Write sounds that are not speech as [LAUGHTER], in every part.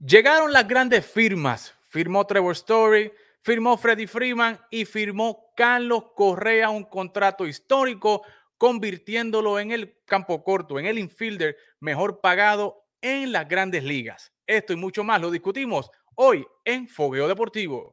Llegaron las grandes firmas. Firmó Trevor Story, firmó Freddie Freeman y firmó Carlos Correa un contrato histórico, convirtiéndolo en el campo corto, en el infielder mejor pagado en las grandes ligas. Esto y mucho más lo discutimos hoy en Fogueo Deportivo.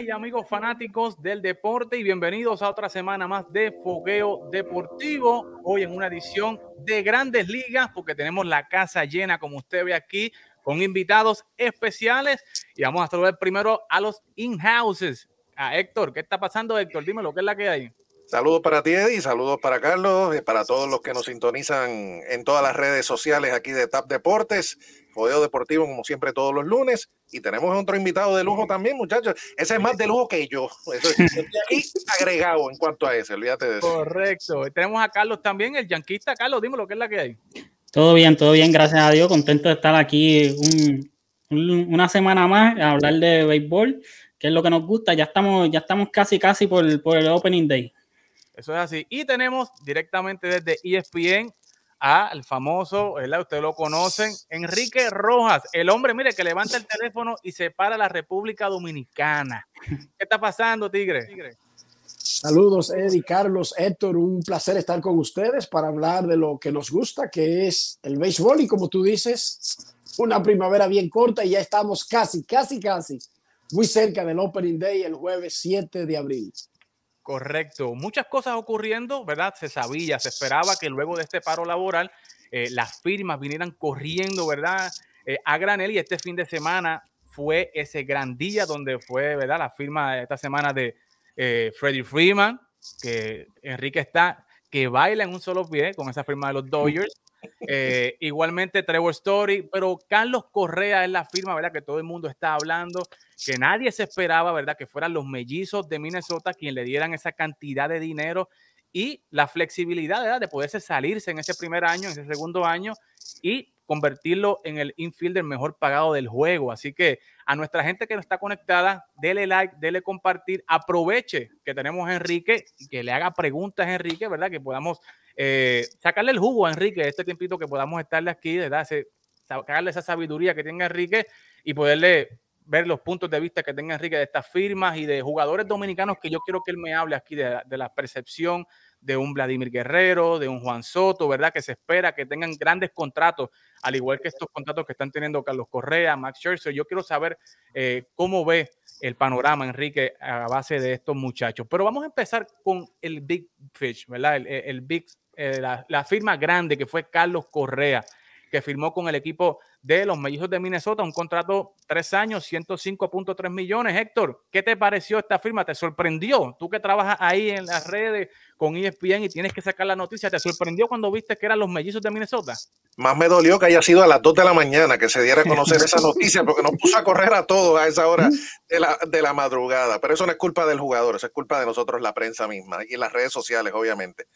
Y amigos fanáticos del deporte y bienvenidos a otra semana más de Fogueo Deportivo. Hoy en una edición de grandes ligas porque tenemos la casa llena como usted ve aquí con invitados especiales y vamos a saludar primero a los in-houses. A Héctor, ¿qué está pasando Héctor? Dime lo que es la que hay. Saludos para ti, Eddie, saludos para Carlos y para todos los que nos sintonizan en todas las redes sociales aquí de TAP Deportes, Fogueo Deportivo, como siempre, todos los lunes. Y tenemos otro invitado de lujo también, muchachos. Ese es más de lujo que yo. Eso estoy aquí agregado en cuanto a ese, olvídate de eso. Correcto. Tenemos a Carlos también, el yanquista. Carlos, dime lo que es la que hay. Todo bien, todo bien, gracias a Dios. Contento de estar aquí una semana más a hablar de béisbol, que es lo que nos gusta. Ya estamos, ya estamos casi, casi por, por el Opening Day. Eso es así. Y tenemos directamente desde ESPN al famoso, ¿verdad? Ustedes lo conocen, Enrique Rojas, el hombre, mire, que levanta el teléfono y se para la República Dominicana. ¿Qué está pasando, Tigre? Saludos, Eddie, Carlos, Héctor, un placer estar con ustedes para hablar de lo que nos gusta, que es el béisbol y como tú dices, una primavera bien corta y ya estamos casi, casi, casi muy cerca del Opening Day el jueves 7 de abril. Correcto. Muchas cosas ocurriendo, ¿verdad? Se sabía, se esperaba que luego de este paro laboral eh, las firmas vinieran corriendo, ¿verdad? Eh, a granel y este fin de semana fue ese gran día donde fue, ¿verdad? La firma esta semana de eh, Freddie Freeman, que Enrique está, que baila en un solo pie con esa firma de los Dodgers. Igualmente Trevor Story, pero Carlos Correa es la firma, ¿verdad? Que todo el mundo está hablando que nadie se esperaba, ¿verdad? Que fueran los mellizos de Minnesota quien le dieran esa cantidad de dinero y la flexibilidad ¿verdad? de poderse salirse en ese primer año, en ese segundo año y convertirlo en el infielder mejor pagado del juego. Así que a nuestra gente que no está conectada, dele like, dele compartir, aproveche que tenemos a Enrique y que le haga preguntas a Enrique, ¿verdad? Que podamos eh, sacarle el jugo a Enrique este tiempito que podamos estarle aquí, ¿verdad? sacarle esa sabiduría que tenga Enrique y poderle ver los puntos de vista que tenga Enrique de estas firmas y de jugadores dominicanos que yo quiero que él me hable aquí de, la percepción de un Vladimir Guerrero, de un Juan Soto, ¿verdad? Que se espera que tengan grandes contratos, al igual que estos contratos que están teniendo Carlos Correa, Max Scherzer. Yo quiero saber eh, cómo ve el panorama, Enrique, a base de estos muchachos. Pero vamos a empezar con el Big Fish, ¿verdad? El, Big, eh, la, la firma grande que fue Carlos Correa, que firmó con el equipo de los Mellizos de Minnesota, un contrato tres años, 105.3 millones. Héctor, ¿qué te pareció esta firma? ¿Te sorprendió? Tú que trabajas ahí en las redes con ESPN y tienes que sacar la noticia, ¿te sorprendió cuando viste que eran los Mellizos de Minnesota? Más me dolió que haya sido a las 2 de la mañana que se diera a conocer esa noticia, porque nos puso a correr a todos a esa hora de la, de la madrugada. Pero eso no es culpa del jugador, eso es culpa de nosotros, la prensa misma, y las redes sociales, obviamente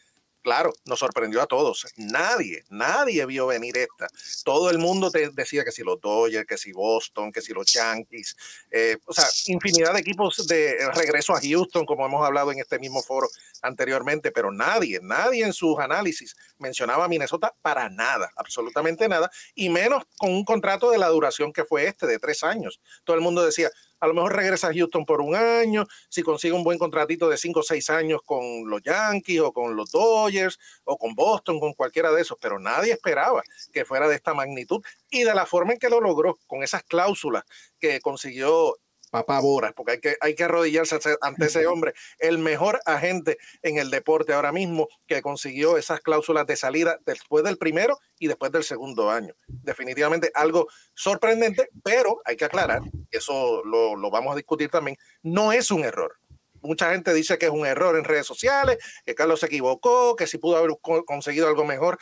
claro, nos sorprendió a todos. Nadie, nadie vio venir esta. Todo el mundo te decía que si los Dodgers, que si Boston, que si los Yankees, eh, o sea, infinidad de equipos de regreso a Houston, como hemos hablado en este mismo foro anteriormente, pero nadie, nadie en sus análisis mencionaba a Minnesota para nada, absolutamente nada, y menos con un contrato de la duración que fue este, de tres años. Todo el mundo decía, a lo mejor regresa a Houston por un año, si consigue un buen contratito de cinco o seis años con los Yankees o con los Dodgers o con Boston, con cualquiera de esos, pero nadie esperaba que fuera de esta magnitud. Y de la forma en que lo logró, con esas cláusulas que consiguió papá Boras, porque hay que, hay que arrodillarse ante ese hombre, el mejor agente en el deporte ahora mismo que consiguió esas cláusulas de salida después del primero y después del segundo año. Definitivamente algo sorprendente, pero hay que aclarar, eso lo, lo vamos a discutir también, no es un error mucha gente dice que es un error en redes sociales, que Carlos se equivocó, que si pudo haber conseguido algo mejor.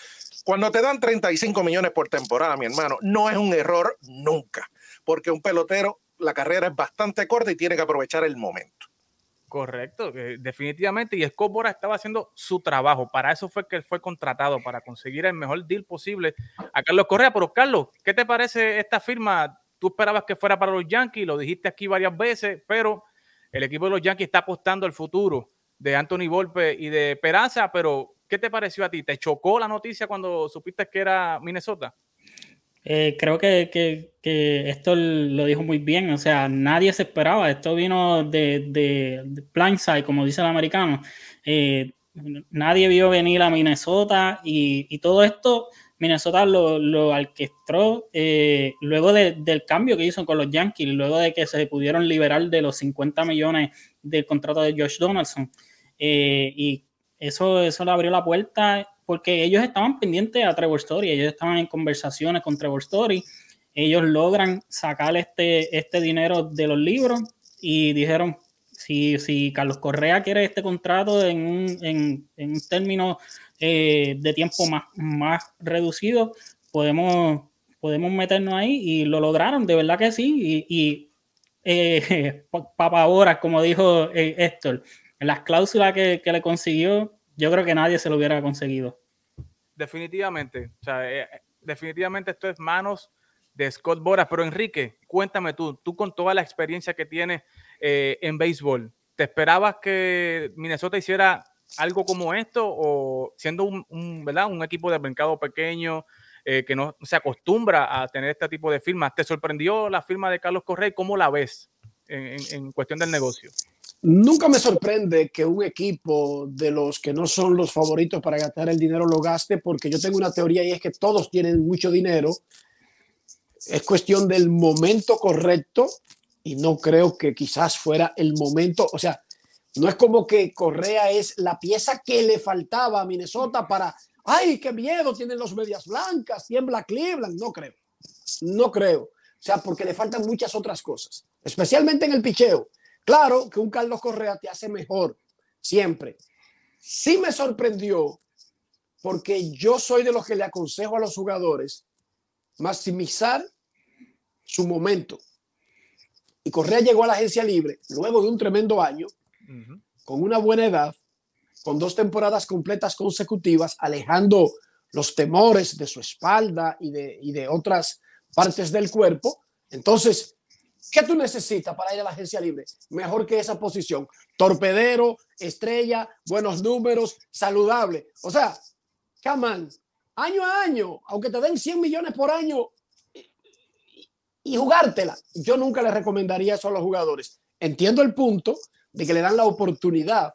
Cuando te dan 35 millones por temporada, mi hermano, no es un error nunca, porque un pelotero, la carrera es bastante corta y tiene que aprovechar el momento. Correcto, definitivamente. Y Scott estaba haciendo su trabajo. Para eso fue que fue contratado, para conseguir el mejor deal posible a Carlos Correa. Pero Carlos, ¿qué te parece esta firma? Tú esperabas que fuera para los Yankees, lo dijiste aquí varias veces, pero el equipo de los Yankees está apostando al futuro de Anthony Volpe y de Peraza. Pero, ¿qué te pareció a ti? ¿Te chocó la noticia cuando supiste que era Minnesota? Eh, creo que, que, esto lo dijo muy bien, o sea, nadie se esperaba, esto vino de, de, blindside, como dice el americano, eh, nadie vio venir a Minnesota y, y todo esto Minnesota lo, lo orquestó eh, luego del cambio que hizo con los Yankees, luego de que se pudieron liberar de los 50 millones del contrato de Josh Donaldson. y eso, eso le abrió la puerta porque ellos estaban pendientes a Trevor Story, ellos estaban en conversaciones con Trevor Story, ellos logran sacar este, este dinero de los libros y dijeron, si, si Carlos Correa quiere este contrato en un, en, un término eh, de tiempo más, más reducido, podemos, podemos meternos ahí y lo lograron, de verdad que sí, y, y eh, [LAUGHS] como dijo eh, Héctor, las cláusulas que, que le consiguió yo creo que nadie se lo hubiera conseguido. Definitivamente, o sea, eh, definitivamente esto es manos de Scott Boras, pero Enrique, cuéntame tú, tú con toda la experiencia que tienes eh, en béisbol, ¿te esperabas que Minnesota hiciera algo como esto o siendo un, ¿verdad? un equipo de mercado pequeño eh, que no se acostumbra a tener este tipo de firmas? ¿Te sorprendió la firma de Carlos Correa cómo la ves en cuestión del negocio? Nunca me sorprende que un equipo de los que no son los favoritos para gastar el dinero lo gaste, porque yo tengo una teoría y es que todos tienen mucho dinero. Es cuestión del momento correcto y no creo que quizás fuera el momento. O sea, no es como que Correa es la pieza que le faltaba a Minnesota para, ay, qué miedo, tienen los medias blancas, tiembla Cleveland. No creo. No creo. O sea, porque le faltan muchas otras cosas, especialmente en el picheo. Claro que un Carlos Correa te hace mejor, siempre. Sí me sorprendió porque yo soy de los que le aconsejo a los jugadores maximizar su momento. Y Correa llegó a la agencia libre luego de un tremendo año, con una buena edad, con dos temporadas completas consecutivas, alejando los temores de su espalda y de, y de otras partes del cuerpo. Entonces, ¿Qué tú necesitas para ir a la agencia libre? Mejor que esa posición. Torpedero, estrella, buenos números, saludable. O sea, come año a año, aunque te den 100 millones por año y, jugártela. Yo nunca le recomendaría eso a los jugadores. Entiendo el punto de que le dan la oportunidad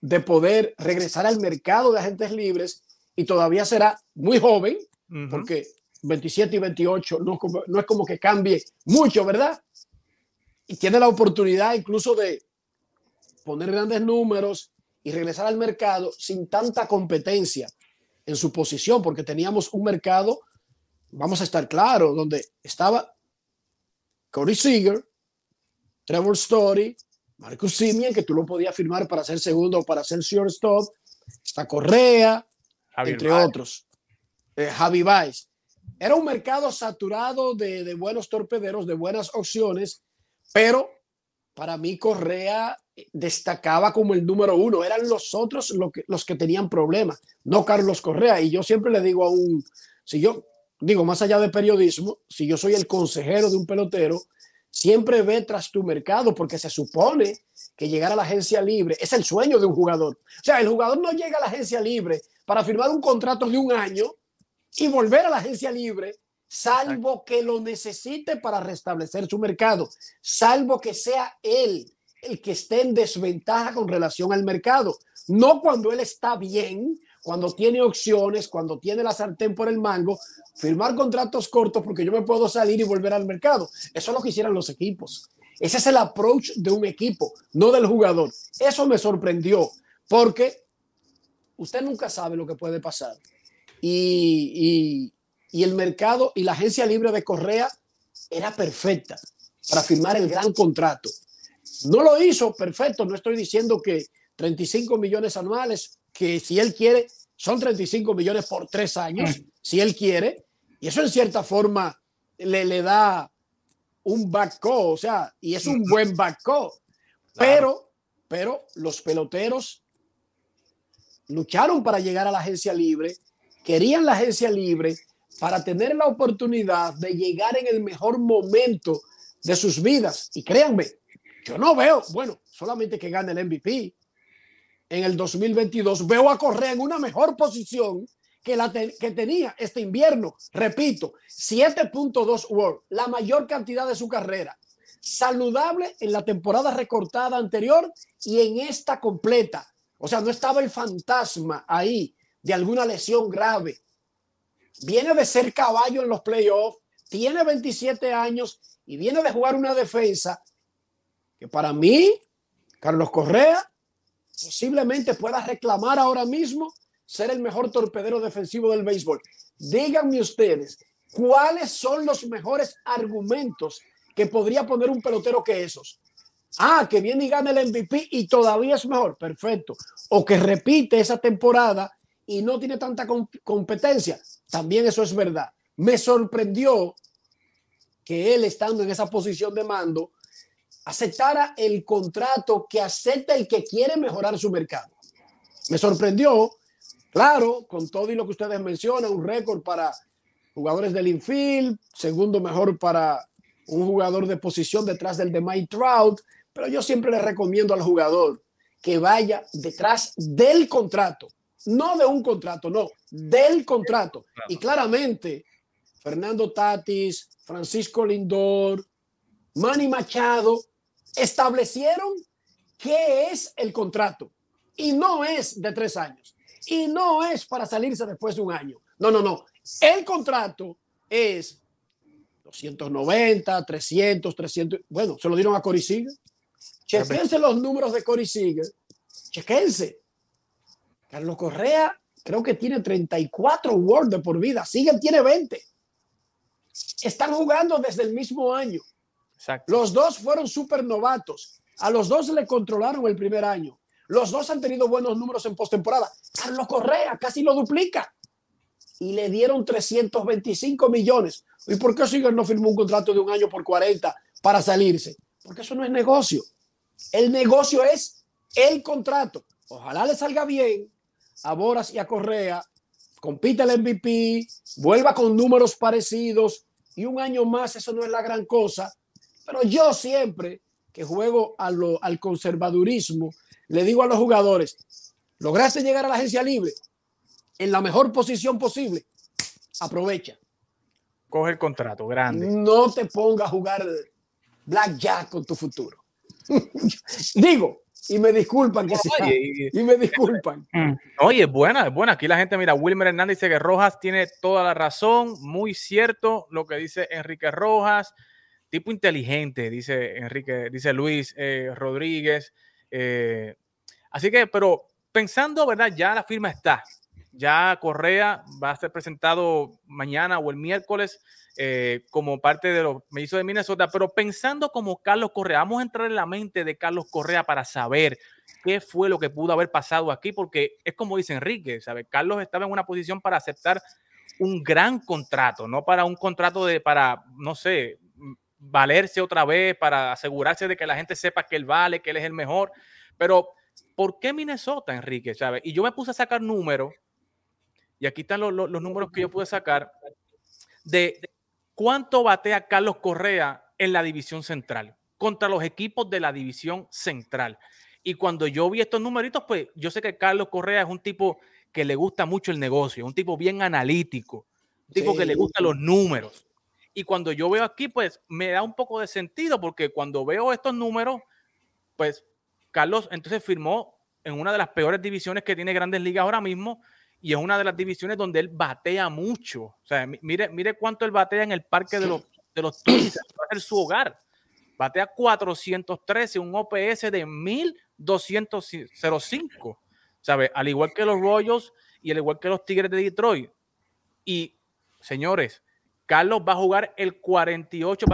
de poder regresar al mercado de agentes libres y todavía será muy joven, porque 27 y 28 no, no es como que cambie mucho, ¿verdad? Y tiene la oportunidad incluso de poner grandes números y regresar al mercado sin tanta competencia en su posición, porque teníamos un mercado, vamos a estar claros, donde estaba Corey Seager, Trevor Story, Marcus Simeon, que tú lo podías firmar para ser segundo o para ser shortstop, está Correa, entre otros, eh, Javi Baez. Era un mercado saturado de, de, buenos torpederos, de buenas opciones, pero para mí Correa destacaba como el número uno. Eran los otros los que, los que tenían problemas, no Carlos Correa. Y yo siempre le digo a un, si yo digo más allá de periodismo, si yo soy el consejero de un pelotero, siempre ve tras tu mercado porque se supone que llegar a la agencia libre es el sueño de un jugador. O sea, el jugador no llega a la agencia libre para firmar un contrato de un año y volver a la agencia libre, salvo que lo necesite para restablecer su mercado, salvo que sea él el que esté en desventaja con relación al mercado, no cuando él está bien, cuando tiene opciones, cuando tiene la sartén por el mango, firmar contratos cortos porque yo me puedo salir y volver al mercado. Eso es lo que hicieran los equipos. Ese es el approach de un equipo, no del jugador. Eso me sorprendió porque usted nunca sabe lo que puede pasar y, el mercado y la agencia libre de Correa era perfecta para firmar el gran contrato. No lo hizo, perfecto. No estoy diciendo que 35 millones anuales, que si él quiere, son 35 millones por tres años, si él quiere. Y eso en cierta forma le, le da un backco, o sea, y es un buen backco. Pero, pero los peloteros lucharon para llegar a la agencia libre, querían la agencia libre para tener la oportunidad de llegar en el mejor momento de sus vidas. Y créanme, yo no veo, bueno, solamente que gane el MVP en el 2022, veo a Correa en una mejor posición que la que tenía este invierno. Repito, 7.2 World, la mayor cantidad de su carrera. Saludable en la temporada recortada anterior y en esta completa. O sea, no estaba el fantasma ahí de alguna lesión grave. Viene de ser caballo en los playoffs, tiene 27 años y viene de jugar una defensa que para mí, Carlos Correa, posiblemente pueda reclamar ahora mismo ser el mejor torpedero defensivo del béisbol. Díganme ustedes, ¿cuáles son los mejores argumentos que podría poner un pelotero que esos? Ah, que viene y gana el MVP y todavía es mejor, perfecto. O que repite esa temporada y no tiene tanta competencia, también eso es verdad. Me sorprendió que él, estando en esa posición de mando, aceptara el contrato que acepta el que quiere mejorar su mercado. Me sorprendió, claro, con todo y lo que ustedes mencionan, un récord para jugadores del infield, segundo mejor para un jugador de posición detrás del de Mike Trout, pero yo siempre le recomiendo al jugador que vaya detrás del contrato, no de un contrato, no, del contrato. Y claramente, Fernando Tatis, Francisco Lindor, Manny Machado, establecieron qué es el contrato. Y no es de tres años. Y no es para salirse después de un año. No, no, no. El contrato es 290, 300, 300. Bueno, se lo dieron a Cory Seager. Chequense los números de Cory Seager. Chequense. Carlos Correa creo que tiene 34 World de por vida. Seager tiene 20. Están jugando desde el mismo año. Los dos fueron super novatos. A los dos le controlaron el primer año. Los dos han tenido buenos números en postemporada. Carlos Correa casi lo duplica. Y le dieron 325 millones. ¿Y por qué Seager no firmó un contrato de un año por 40 para salirse? Porque eso no es negocio. El negocio es el contrato. Ojalá le salga bien a Boras y a Correa. Compite el MVP, vuelva con números parecidos y un año más, eso no es la gran cosa pero yo siempre que juego al conservadurismo, le digo a los jugadores, lograste llegar a la agencia libre en la mejor posición posible, aprovecha. Coge el contrato grande. No te ponga a jugar blackjack con tu futuro. [LAUGHS] digo, y me disculpan que y, me disculpan. Mm. Oye, es buena, es buena. Aquí la gente mira, Wilmer Hernández dice que Rojas tiene toda la razón, muy cierto lo que dice Enrique Rojas tipo inteligente, dice Enrique, dice Luis eh, Rodríguez. Eh, así que, pero pensando, ¿verdad? Ya la firma está. Ya Correa va a ser presentado mañana o el miércoles eh, como parte de los hizo de Minnesota, pero pensando como Carlos Correa, vamos a entrar en la mente de Carlos Correa para saber qué fue lo que pudo haber pasado aquí, porque es como dice Enrique, ¿sabe? Carlos estaba en una posición para aceptar un gran contrato, no para un contrato de, para, no sé, valerse otra vez, para asegurarse de que la gente sepa que él vale, que él es el mejor. Pero, ¿por qué Minnesota, Enrique? ¿Sabes? Y yo me puse a sacar números, y aquí están los, números que yo pude sacar, de cuánto batea Carlos Correa en la división central contra los equipos de la división central. Y cuando yo vi estos numeritos, pues yo sé que Carlos Correa es un tipo que le gusta mucho el negocio, un tipo bien analítico, un tipo que le gustan los números. Y cuando yo veo aquí, pues me da un poco de sentido, porque cuando veo estos números, pues Carlos entonces firmó en una de las peores divisiones que tiene Grandes Ligas ahora mismo, y es una de las divisiones donde él batea mucho. O sea, mire, mire cuánto él batea en el parque de los, de los [CLEARS THROAT] Twins, va su hogar. Batea 413, un OPS de 1205. ¿Sabe? Al igual que los Royals y al igual que los Tigres de Detroit. Y, señores, Carlos va a jugar el 48,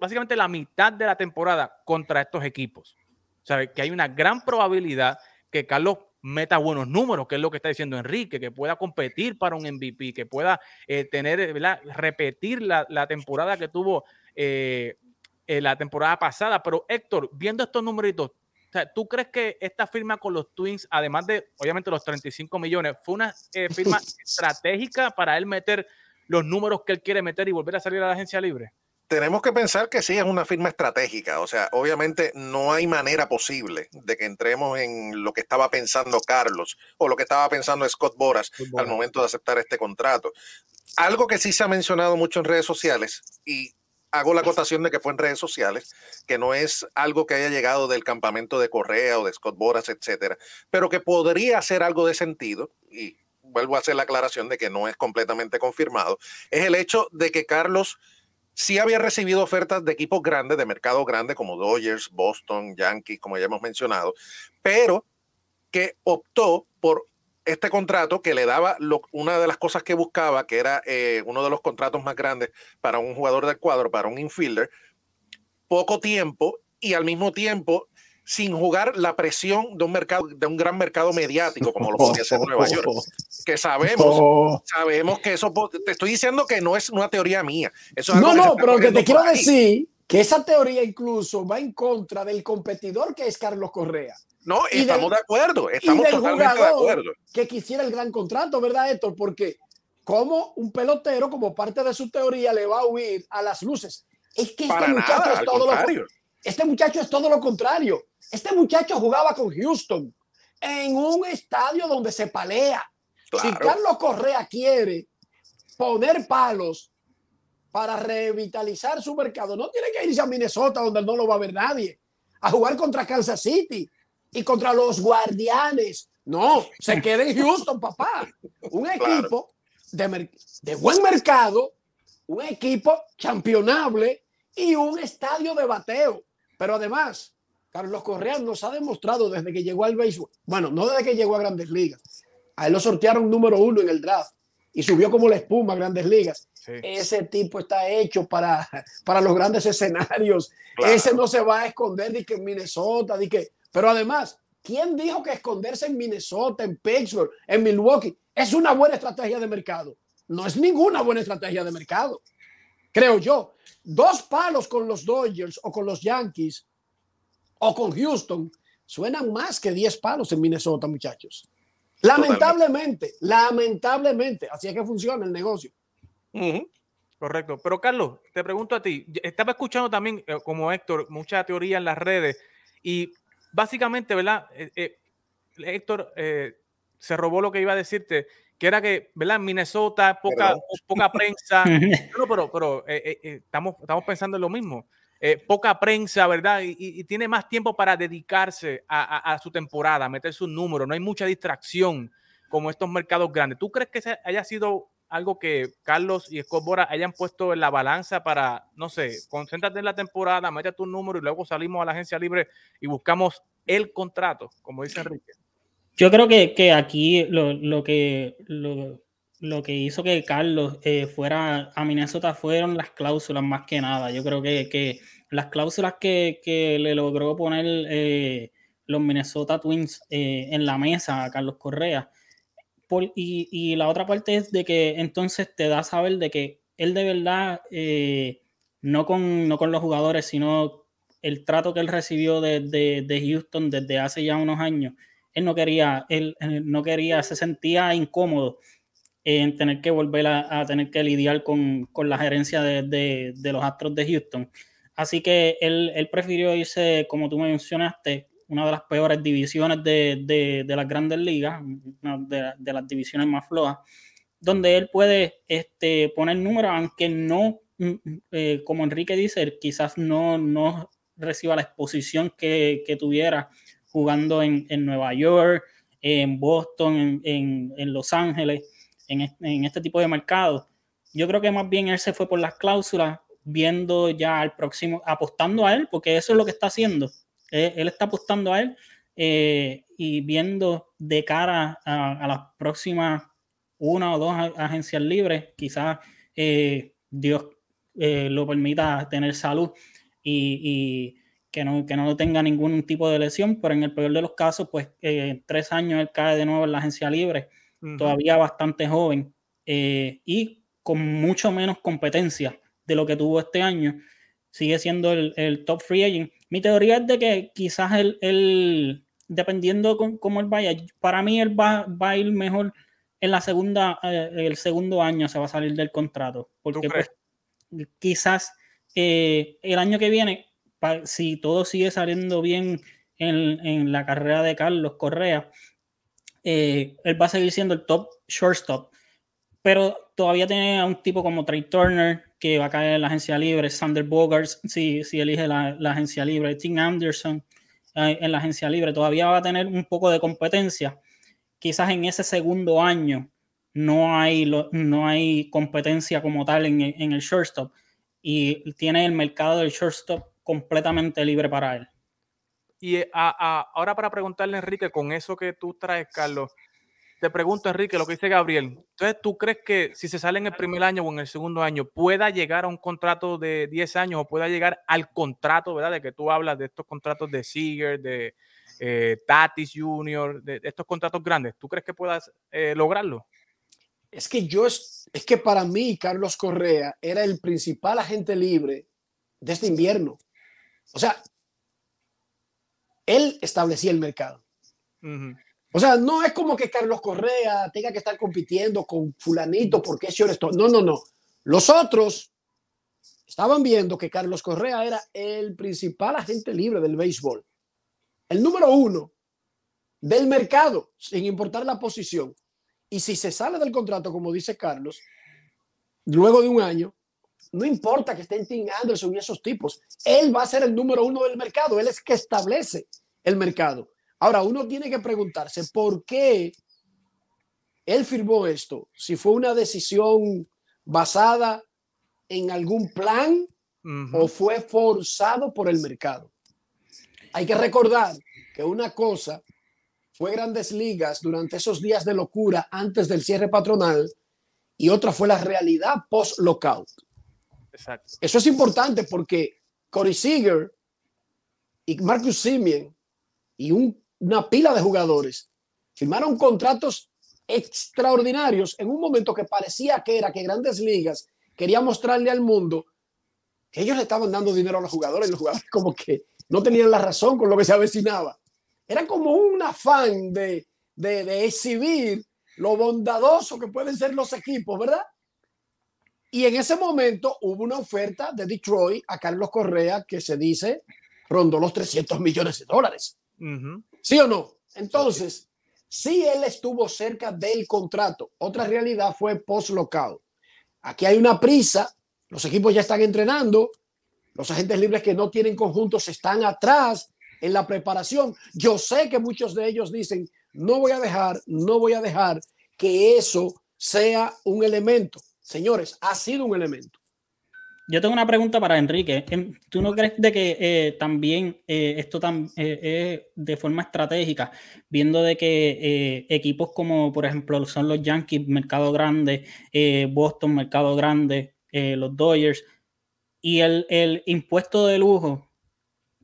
básicamente la mitad de la temporada contra estos equipos. ¿sabe? Que hay una gran probabilidad que Carlos meta buenos números, que es lo que está diciendo Enrique, que pueda competir para un MVP, que pueda eh, tener, ¿verdad? repetir la, temporada que tuvo eh, la temporada pasada. Pero Héctor, viendo estos numeritos, ¿tú crees que esta firma con los Twins, además de obviamente los 35 millones, fue una eh, firma [LAUGHS] estratégica para él meter los números que él quiere meter y volver a salir a la agencia libre? Tenemos que pensar que sí es una firma estratégica. O sea, obviamente no hay manera posible de que entremos en lo que estaba pensando Carlos o lo que estaba pensando Scott Boras al momento de aceptar este contrato. Algo que sí se ha mencionado mucho en redes sociales y hago la acotación de que fue en redes sociales, que no es algo que haya llegado del campamento de Correa o de Scott Boras, etcétera, pero que podría ser algo de sentido y vuelvo a hacer la aclaración de que no es completamente confirmado, es el hecho de que Carlos sí había recibido ofertas de equipos grandes, de mercado grande, como Dodgers, Boston, Yankees, como ya hemos mencionado, pero que optó por este contrato que le daba una de las cosas que buscaba, que era eh, uno de los contratos más grandes para un jugador del cuadro, para un infielder, poco tiempo y al mismo tiempo sin jugar la presión de un mercado, de un gran mercado mediático como lo podría ser Nueva York. [LAUGHS] Que sabemos, oh. sabemos que eso, te estoy diciendo que no es una teoría mía. Eso no, no, pero que te quiero decir que esa teoría incluso va en contra del competidor que es Carlos Correa. No, y estamos de acuerdo, estamos totalmente de acuerdo. Que quisiera el gran contrato, ¿verdad, Héctor? Porque como un pelotero, como parte de su teoría, le va a huir a las luces. Es que este muchacho es todo lo este muchacho es todo lo contrario. Este muchacho jugaba con Houston en un estadio donde se palea. Si Carlos Correa quiere poner palos para revitalizar su mercado, no tiene que irse a Minnesota donde no lo va a ver nadie, a jugar contra Kansas City y contra los Guardianes. No, se [LAUGHS] queda en Houston, papá. Un equipo de, de buen mercado, un equipo championable y un estadio de bateo. Pero además, Carlos Correa nos ha demostrado desde que llegó al béisbol, bueno, no desde que llegó a Grandes Ligas, a él lo sortearon número uno en el draft y subió como la espuma a Grandes Ligas. Ese tipo está hecho para, [LAUGHS] para los grandes escenarios. Ese no se va a esconder de que en Minnesota, de que, pero además, ¿quién dijo que esconderse en Minnesota, en Pittsburgh, en Milwaukee es una buena estrategia de mercado? No es ninguna buena estrategia de mercado, creo yo. Dos palos con los Dodgers o con los Yankees o con Houston suenan más que 10 palos en Minnesota, muchachos. Lamentablemente, lamentablemente, así es que funciona el negocio. Correcto. Pero Carlos, te pregunto a ti, estaba escuchando también, eh, como Héctor, mucha teoría en las redes y básicamente, ¿verdad? Eh, eh, Héctor se robó lo que iba a decirte, que era que, ¿verdad? Minnesota, poca, poca prensa. [LAUGHS] no, pero, pero estamos, estamos pensando en lo mismo. Eh, poca prensa, ¿verdad? Y, tiene más tiempo para dedicarse a, su temporada, a meter su número. No hay mucha distracción como estos mercados grandes. ¿Tú crees que haya sido algo que Carlos y Scott Bora hayan puesto en la balanza para, no sé, concéntrate en la temporada, mete tu número y luego salimos a la agencia libre y buscamos el contrato, como dice Enrique? Yo creo que, aquí lo, que lo, que hizo que Carlos eh, fuera a Minnesota fueron las cláusulas más que nada. Yo creo que, las cláusulas que, le logró poner eh, los Minnesota Twins eh, en la mesa a Carlos Correa. y, la otra parte es de que entonces te da saber de que él de verdad, no, con, no con los jugadores, sino el trato que él recibió de, de Houston desde hace ya unos años, él no quería, él no quería, se sentía incómodo en tener que volver a, tener que lidiar con, la gerencia de, los Astros de Houston. Así que él, prefirió irse, como tú mencionaste, una de las peores divisiones de, las grandes ligas, de, las divisiones más flojas, donde él puede este, poner números, aunque no, mm, eh, como Enrique dice, quizás no, no reciba la exposición que, tuviera jugando en, Nueva York, en Boston, en, en Los Ángeles en, este tipo de mercados. Yo creo que más bien él se fue por las cláusulas, viendo ya al próximo, apostando a él, porque eso es lo que está haciendo. Él, está apostando a él eh, y viendo de cara a, las próximas una o dos agencias libres, quizás eh, Dios eh, lo permita tener salud y, que no, que no tenga ningún tipo de lesión, pero en el peor de los casos, pues eh, tres años él cae de nuevo en la agencia libre, todavía bastante joven eh, y con mucho menos competencia de lo que tuvo este año. Sigue siendo el, top free agent. Mi teoría es de que quizás él, dependiendo con, cómo él vaya, para mí él va, va a ir mejor en la segunda, eh, el segundo año se va a salir del contrato. Porque pues, quizás eh, el año que viene, si todo sigue saliendo bien en, la carrera de Carlos Correa, eh, él va a seguir siendo el top shortstop. Pero todavía tiene a un tipo como Trey Turner, que va a caer en la agencia libre, Sander Bogarts, si, si elige la, agencia libre, Tim Anderson en la agencia libre, todavía va a tener un poco de competencia. Quizás en ese segundo año no hay, no hay competencia como tal en, el shortstop. Y tiene el mercado del shortstop completamente libre para él. Y eh, ahora para preguntarle, Enrique, con eso que tú traes, Carlos, te pregunto, Enrique, lo que dice Gabriel. Entonces, ¿tú crees que si se sale en el primer año o en el segundo año, pueda llegar a un contrato de 10 años o pueda llegar al contrato, ¿verdad? De que tú hablas de estos contratos de Seager, de, eh, Tatis Junior, de, estos contratos grandes. ¿Tú crees que puedas eh, lograrlo? Es que yo, es, es que para mí Carlos Correa era el principal agente libre de este invierno. O sea, él establecía el mercado. O sea, no es como que Carlos Correa tenga que estar compitiendo con fulanito porque es esto. No, no, no. Los otros estaban viendo que Carlos Correa era el principal agente libre del béisbol el número uno del mercado, sin importar la posición. Y si se sale del contrato, como dice Carlos, luego de un año, no importa que estén Tim Anderson y esos tipos, él va a ser el número uno del mercado, él es que establece el mercado. Ahora, uno tiene que preguntarse por qué él firmó esto, si fue una decisión basada en algún plan o fue forzado por el mercado. Hay que recordar que una cosa fue grandes ligas durante esos días de locura antes del cierre patronal y otra fue la realidad post-lockout. Eso es importante porque Corey Seager y Marcus Simeon y una pila de jugadores firmaron contratos extraordinarios en un momento que parecía que era que grandes ligas quería mostrarle al mundo que ellos estaban dando dinero a los jugadores y los jugadores [LAUGHS] como que no tenían la razón con lo que se avecinaba. Era como un afán de, de, exhibir lo bondadoso que pueden ser los equipos, ¿verdad? Y en ese momento hubo una oferta de Detroit a Carlos Correa que se dice rondó los 300 millones de dólares. ¿Sí o no? Entonces, sí él estuvo cerca del contrato. Otra realidad fue post-lockout. Aquí hay una prisa, los equipos ya están entrenando, los agentes libres que no tienen conjuntos están atrás en la preparación. Yo sé que muchos de ellos dicen, no voy a dejar, no voy a dejar que eso sea un elemento. Señores, ha sido un elemento. Yo tengo una pregunta para Enrique. ¿Tú no crees de que eh, también eh, esto eh, es de forma estratégica, viendo de que equipos como, por ejemplo, son los Yankees, mercado grande, Boston, mercado grande, los Dodgers, y el, impuesto de lujo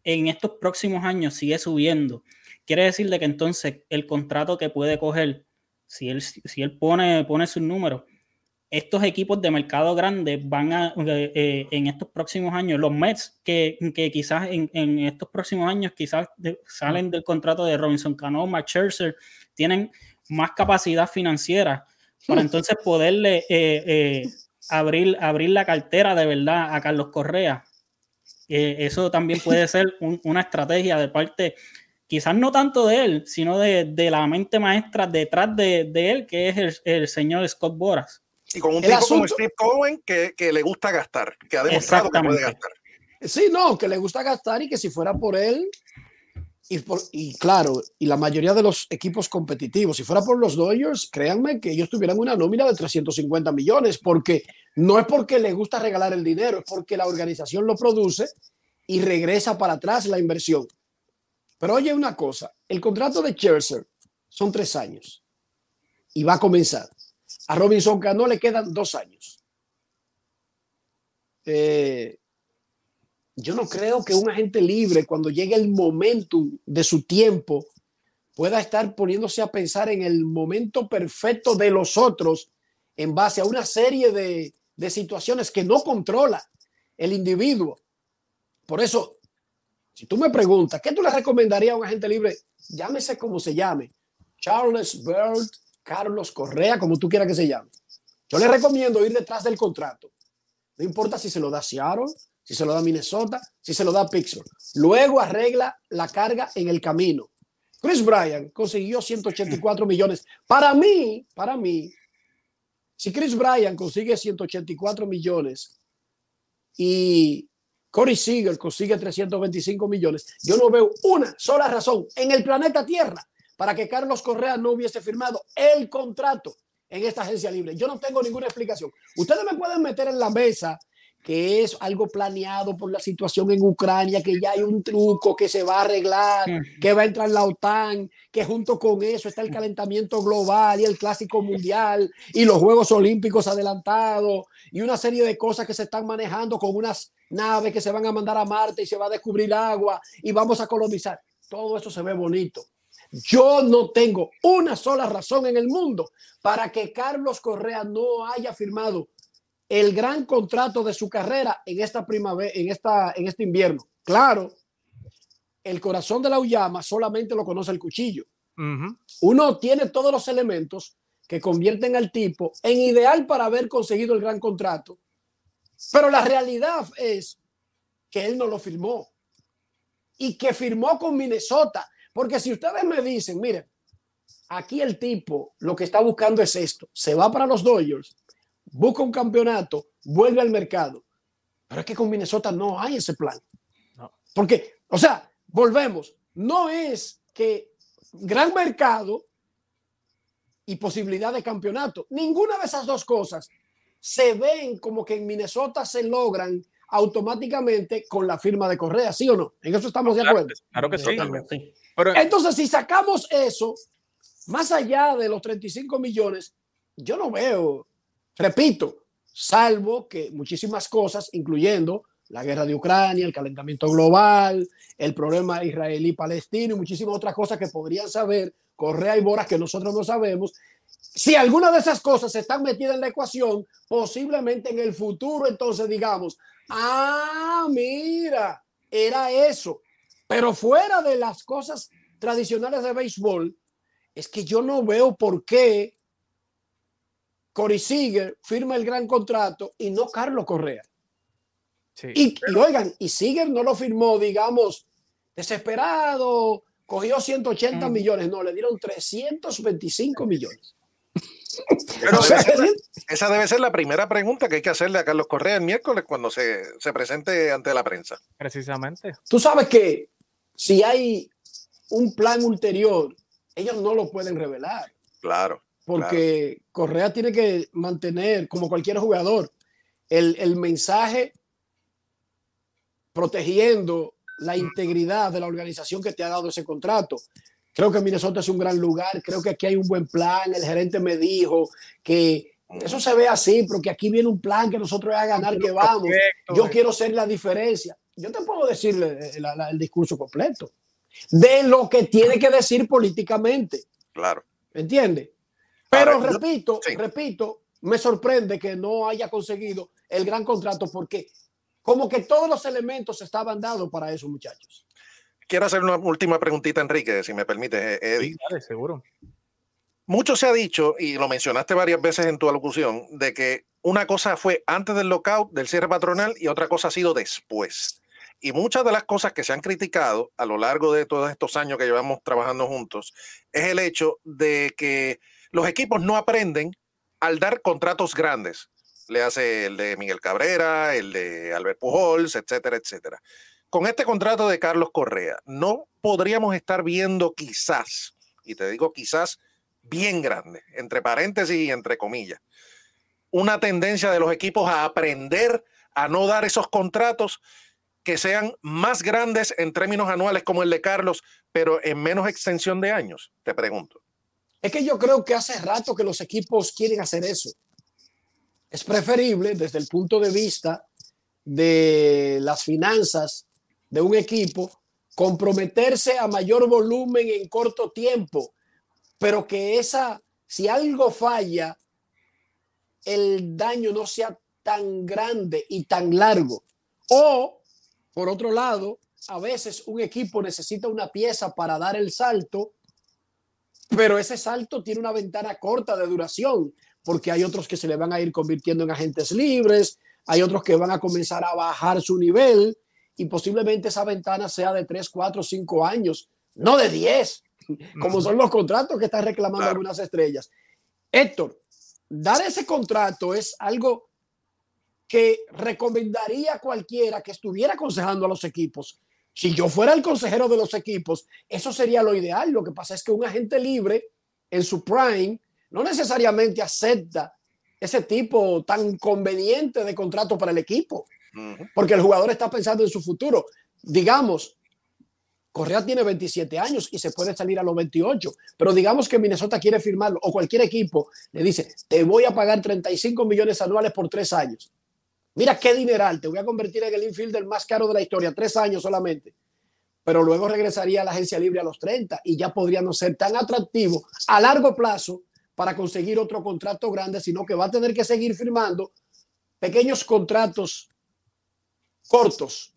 en estos próximos años sigue subiendo. Quiere decir de que entonces el contrato que puede coger, si él, si él pone, pone sus números, estos equipos de mercado grande van a, eh, eh, en estos próximos años, los Mets que, quizás en, estos próximos años quizás salen del contrato de Robinson Cano, Max Scherzer, tienen más capacidad financiera para [LAUGHS] entonces poderle eh, abrir, abrir la cartera de verdad a Carlos Correa. Eh, eso también puede [LAUGHS] ser una estrategia de parte, quizás no tanto de él, sino de, la mente maestra detrás de, él, que es el, señor Scott Boras. Y con un tipo como Steve Cohen que, le gusta gastar, que ha demostrado que puede gastar. Sí, no, que le gusta gastar y que si fuera por él, y, claro, y la mayoría de los equipos competitivos, si fuera por los Dodgers, créanme que ellos tuvieran una nómina de 350 millones, porque no es porque les gusta regalar el dinero, es porque la organización lo produce y regresa para atrás la inversión. Pero oye una cosa, el contrato de Scherzer son tres años y va a comenzar. A Robinson Cano le quedan dos años. Eh, yo no creo que un agente libre, cuando llegue el momento de su tiempo, pueda estar poniéndose a pensar en el momento perfecto de los otros en base a una serie de, de situaciones que no controla el individuo. Por eso, si tú me preguntas, ¿qué tú le recomendarías a un agente libre? Llámese como se llame. Charles Bird, Carlos Correa, como tú quieras que se llame. Yo le recomiendo ir detrás del contrato. No importa si se lo da Seattle, si se lo da Minnesota, si se lo da Pittsburgh. Luego arregla la carga en el camino. Chris Bryan consiguió 184 [CLEARS THROAT] millones. Para mí, para mí, si Chris Bryan consigue 184 millones y Corey Seager consigue 325 millones, yo no veo una sola razón en el planeta Tierra para que Carlos Correa no hubiese firmado el contrato en esta agencia libre. Yo no tengo ninguna explicación. Ustedes me pueden meter en la mesa que es algo planeado por la situación en Ucrania, que ya hay un truco que se va a arreglar, que va a entrar la OTAN, que junto con eso está el calentamiento global y el clásico mundial y los Juegos Olímpicos adelantados y una serie de cosas que se están manejando con unas naves que se van a mandar a Marte y se va a descubrir agua y vamos a colonizar. Todo eso se ve bonito. Yo no tengo una sola razón en el mundo para que Carlos Correa no haya firmado el gran contrato de su carrera en esta primavera, en esta, en este invierno. Claro, el corazón de la Uyama solamente lo conoce el cuchillo. Uno tiene todos los elementos que convierten al tipo en ideal para haber conseguido el gran contrato, pero la realidad es que él no lo firmó y que firmó con Minnesota. Porque si ustedes me dicen, miren, aquí el tipo lo que está buscando es esto, se va para los Dodgers busca un campeonato, vuelve al mercado. Pero es que con Minnesota no hay ese plan. Porque, o sea, volvemos, no es que gran mercado y posibilidad de campeonato, ninguna de esas dos cosas se ven como que en Minnesota se logran automáticamente con la firma de Correa, ¿sí o no? En eso estamos de acuerdo. Claro que sí. Entonces, si sacamos eso, más allá de los 35 millones, yo no veo Repito, salvo que muchísimas cosas, incluyendo la guerra de Ucrania, el calentamiento global, el problema israelí-palestino y muchísimas otras cosas que podrían saber Correa y Boras que nosotros no sabemos. Si alguna de esas cosas están metidas en la ecuación, posiblemente en el futuro entonces digamos, ah, mira, era eso. Pero fuera de las cosas tradicionales de béisbol, es que yo no veo por qué Cory Seager firma el gran contrato y no Carlos Correa. y, oigan, y Seager no lo firmó, digamos, desesperado, cogió 180 mm. millones, no, le dieron 325 millones. esa, debe ser la primera pregunta que hay que hacerle a Carlos Correa el miércoles cuando se, se presente ante la prensa. Precisamente. Tú sabes que si hay un plan ulterior, ellos no lo pueden revelar. Claro porque Correa tiene que mantener, como cualquier jugador, el, mensaje protegiendo la integridad de la organización que te ha dado ese contrato. Creo que Minnesota es un gran lugar, creo que aquí hay un buen plan, el gerente me dijo que eso se ve así, porque aquí viene un plan que nosotros a ganar que vamos. Yo quiero ser la diferencia. Yo te puedo decirle el discurso completo de lo que tiene que decir políticamente. Claro. ¿Me entiendes? Pero repito, repito, me sorprende que no haya conseguido el gran contrato porque como que todos los elementos estaban dados para esos muchachos. Quiero hacer una última preguntita, Enrique, si me permite, eh, Eddie. Sí, seguro. Mucho se ha dicho, y lo mencionaste varias veces en tu alocución, de que una cosa fue antes del lockout, del cierre patronal, y otra cosa ha sido después. Y muchas de las cosas que se han criticado a lo largo de todos estos años que llevamos trabajando juntos es el hecho de que los equipos no aprenden al dar contratos grandes. Le hace el de Miguel Cabrera, el de Albert Pujols, etcétera, etcétera. Con este contrato de Carlos Correa, no podríamos estar viendo quizás, y te digo quizás bien grande, entre paréntesis y entre comillas, una tendencia de los equipos a aprender a no dar esos contratos que sean más grandes en términos anuales como el de Carlos, pero en menos extensión de años, te pregunto. Es que yo creo que hace rato que los equipos quieren hacer eso. Es preferible desde el punto de vista de las finanzas de un equipo, comprometerse a mayor volumen en corto tiempo, pero que esa, si algo falla, el daño no sea tan grande y tan largo. O, por otro lado, a veces un equipo necesita una pieza para dar el salto, pero ese salto tiene una ventana corta de duración, porque hay otros que se le van a ir convirtiendo en agentes libres, hay otros que van a comenzar a bajar su nivel y posiblemente esa ventana sea de 3, 4, 5 años, no de 10, como son los contratos que están reclamando algunas estrellas. Héctor, dar ese contrato es algo que recomendaría a cualquiera que estuviera aconsejando a los equipos. Si yo fuera el consejero de los equipos, eso sería lo ideal. Lo que pasa es que un agente libre en su prime no necesariamente acepta ese tipo tan conveniente de contrato para el equipo, porque el jugador está pensando en su futuro. Digamos, Correa tiene 27 años y se puede salir a los 28, pero digamos que Minnesota quiere firmarlo o cualquier equipo le dice, te voy a pagar 35 millones anuales por tres años. Mira qué dineral, te voy a convertir en el infielder más caro de la historia, tres años solamente. Pero luego regresaría a la agencia libre a los 30 y ya podría no ser tan atractivo a largo plazo para conseguir otro contrato grande, sino que va a tener que seguir firmando pequeños contratos cortos,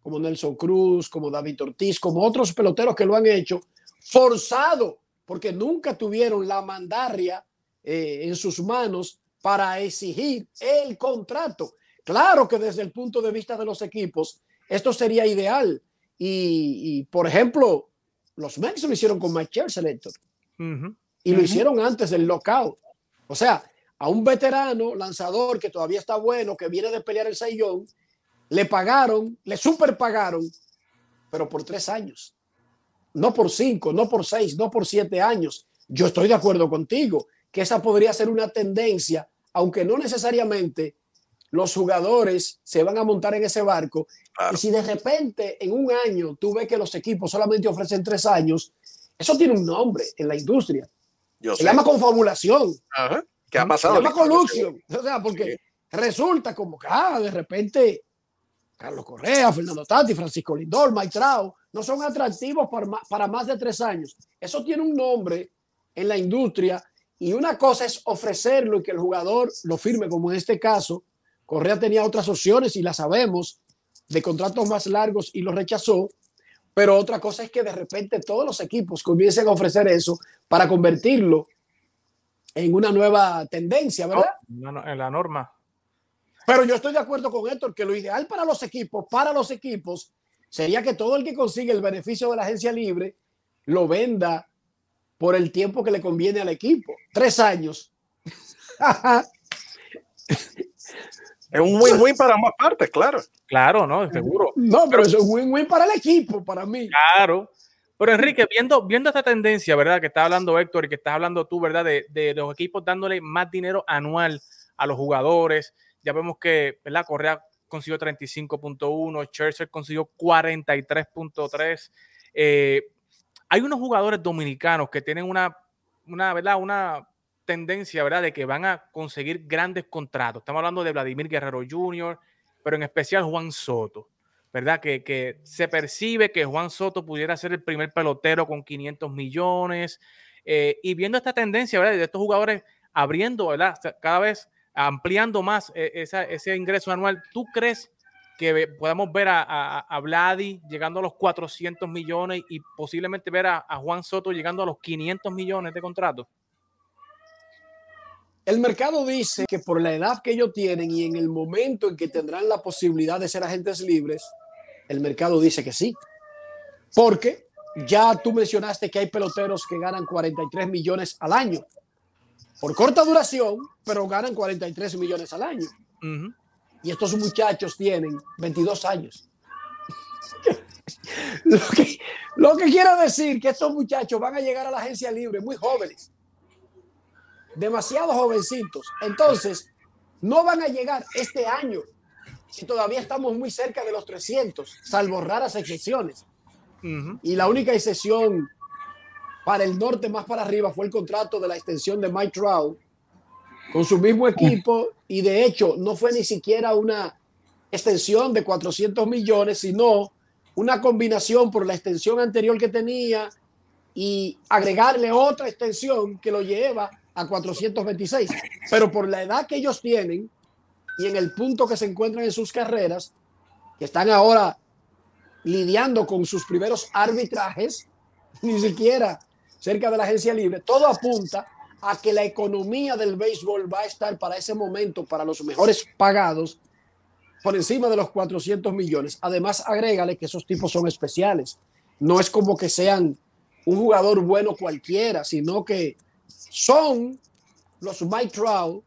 como Nelson Cruz, como David Ortiz, como otros peloteros que lo han hecho, forzado, porque nunca tuvieron la mandarria eh, en sus manos para exigir el contrato. Claro que desde el punto de vista de los equipos, esto sería ideal. Y, por ejemplo, los Mets lo hicieron con Mike Scherzer, y lo hicieron antes del lockout. O sea, a un veterano lanzador que todavía está bueno, que viene de pelear el Saiyón, le pagaron, le superpagaron, pero por tres años. No por cinco, no por seis, no por siete años. Yo estoy de acuerdo contigo que esa podría ser una tendencia, aunque no necesariamente los jugadores se van a montar en ese barco. Y si de repente en un año tú ves que los equipos solamente ofrecen tres años, eso tiene un nombre en la industria se llama confabulación. ¿Qué ha pasado? Se llama colusión. O sea, porque resulta como que, ah, de repente, Carlos Correa, Fernando Tati, Francisco Lindor, Maitrao, no son atractivos para para más de tres años. Eso tiene un nombre en la industria y una cosa es ofrecerlo y que el jugador lo firme, como en este caso. Correa tenía otras opciones y las sabemos de contratos más largos y lo rechazó. Pero otra cosa es que de repente todos los equipos comiencen a ofrecer eso para convertirlo en una nueva tendencia, ¿verdad? en la norma. Pero yo estoy de acuerdo con Héctor que lo ideal para los equipos, para los equipos, sería que todo el que consigue el beneficio de la agencia libre lo venda por el tiempo que le conviene al equipo. Tres años. [LAUGHS] Es un win-win para ambas partes, claro. Claro, ¿no? Seguro. No, pero eso es win-win para el equipo, para mí. Claro. Pero Enrique, viendo, viendo esta tendencia, ¿verdad? Que está hablando Héctor y que estás hablando tú, ¿verdad? De, de, los equipos dándole más dinero anual a los jugadores. Ya vemos que, ¿verdad? Correa consiguió 35.1, Scherzer consiguió 43.3. Eh, hay unos jugadores dominicanos que tienen una, una, ¿verdad? Una tendencia, ¿verdad?, de que van a conseguir grandes contratos. Estamos hablando de Vladimir Guerrero Jr., pero en especial Juan Soto, ¿verdad? Que, se percibe que Juan Soto pudiera ser el primer pelotero con 500 millones. Eh, y viendo esta tendencia, ¿verdad?, de estos jugadores abriendo, ¿verdad?, cada vez ampliando más eh, ese ingreso anual, ¿tú crees que podamos ver a, a, a, Vladi llegando a los 400 millones y posiblemente ver a, a Juan Soto llegando a los 500 millones de contratos? El mercado dice que por la edad que ellos tienen y en el momento en que tendrán la posibilidad de ser agentes libres, el mercado dice que sí. Porque ya tú mencionaste que hay peloteros que ganan 43 millones al año. Por corta duración, pero ganan 43 millones al año. Y estos muchachos tienen 22 años. [LAUGHS] lo, que, lo que quiero decir que estos muchachos van a llegar a la agencia libre muy jóvenes demasiado jovencitos. Entonces, no van a llegar este año si todavía estamos muy cerca de los 300, salvo raras excepciones. Y la única excepción para el norte más para arriba fue el contrato de la extensión de Mike Trout con su mismo equipo y de hecho no fue ni siquiera una extensión de 400 millones, sino una combinación por la extensión anterior que tenía y agregarle otra extensión que lo lleva a 426. Pero por la edad que ellos tienen y en el punto que se encuentran en sus carreras, que están ahora lidiando con sus primeros arbitrajes, [LAUGHS] ni siquiera cerca de la agencia libre, todo apunta a que la economía del béisbol va a estar para ese momento, para los mejores pagados, por encima de los 400 millones. Además, agrégale que esos tipos son especiales. No es como que sean un jugador bueno cualquiera, sino que son los Mike Trout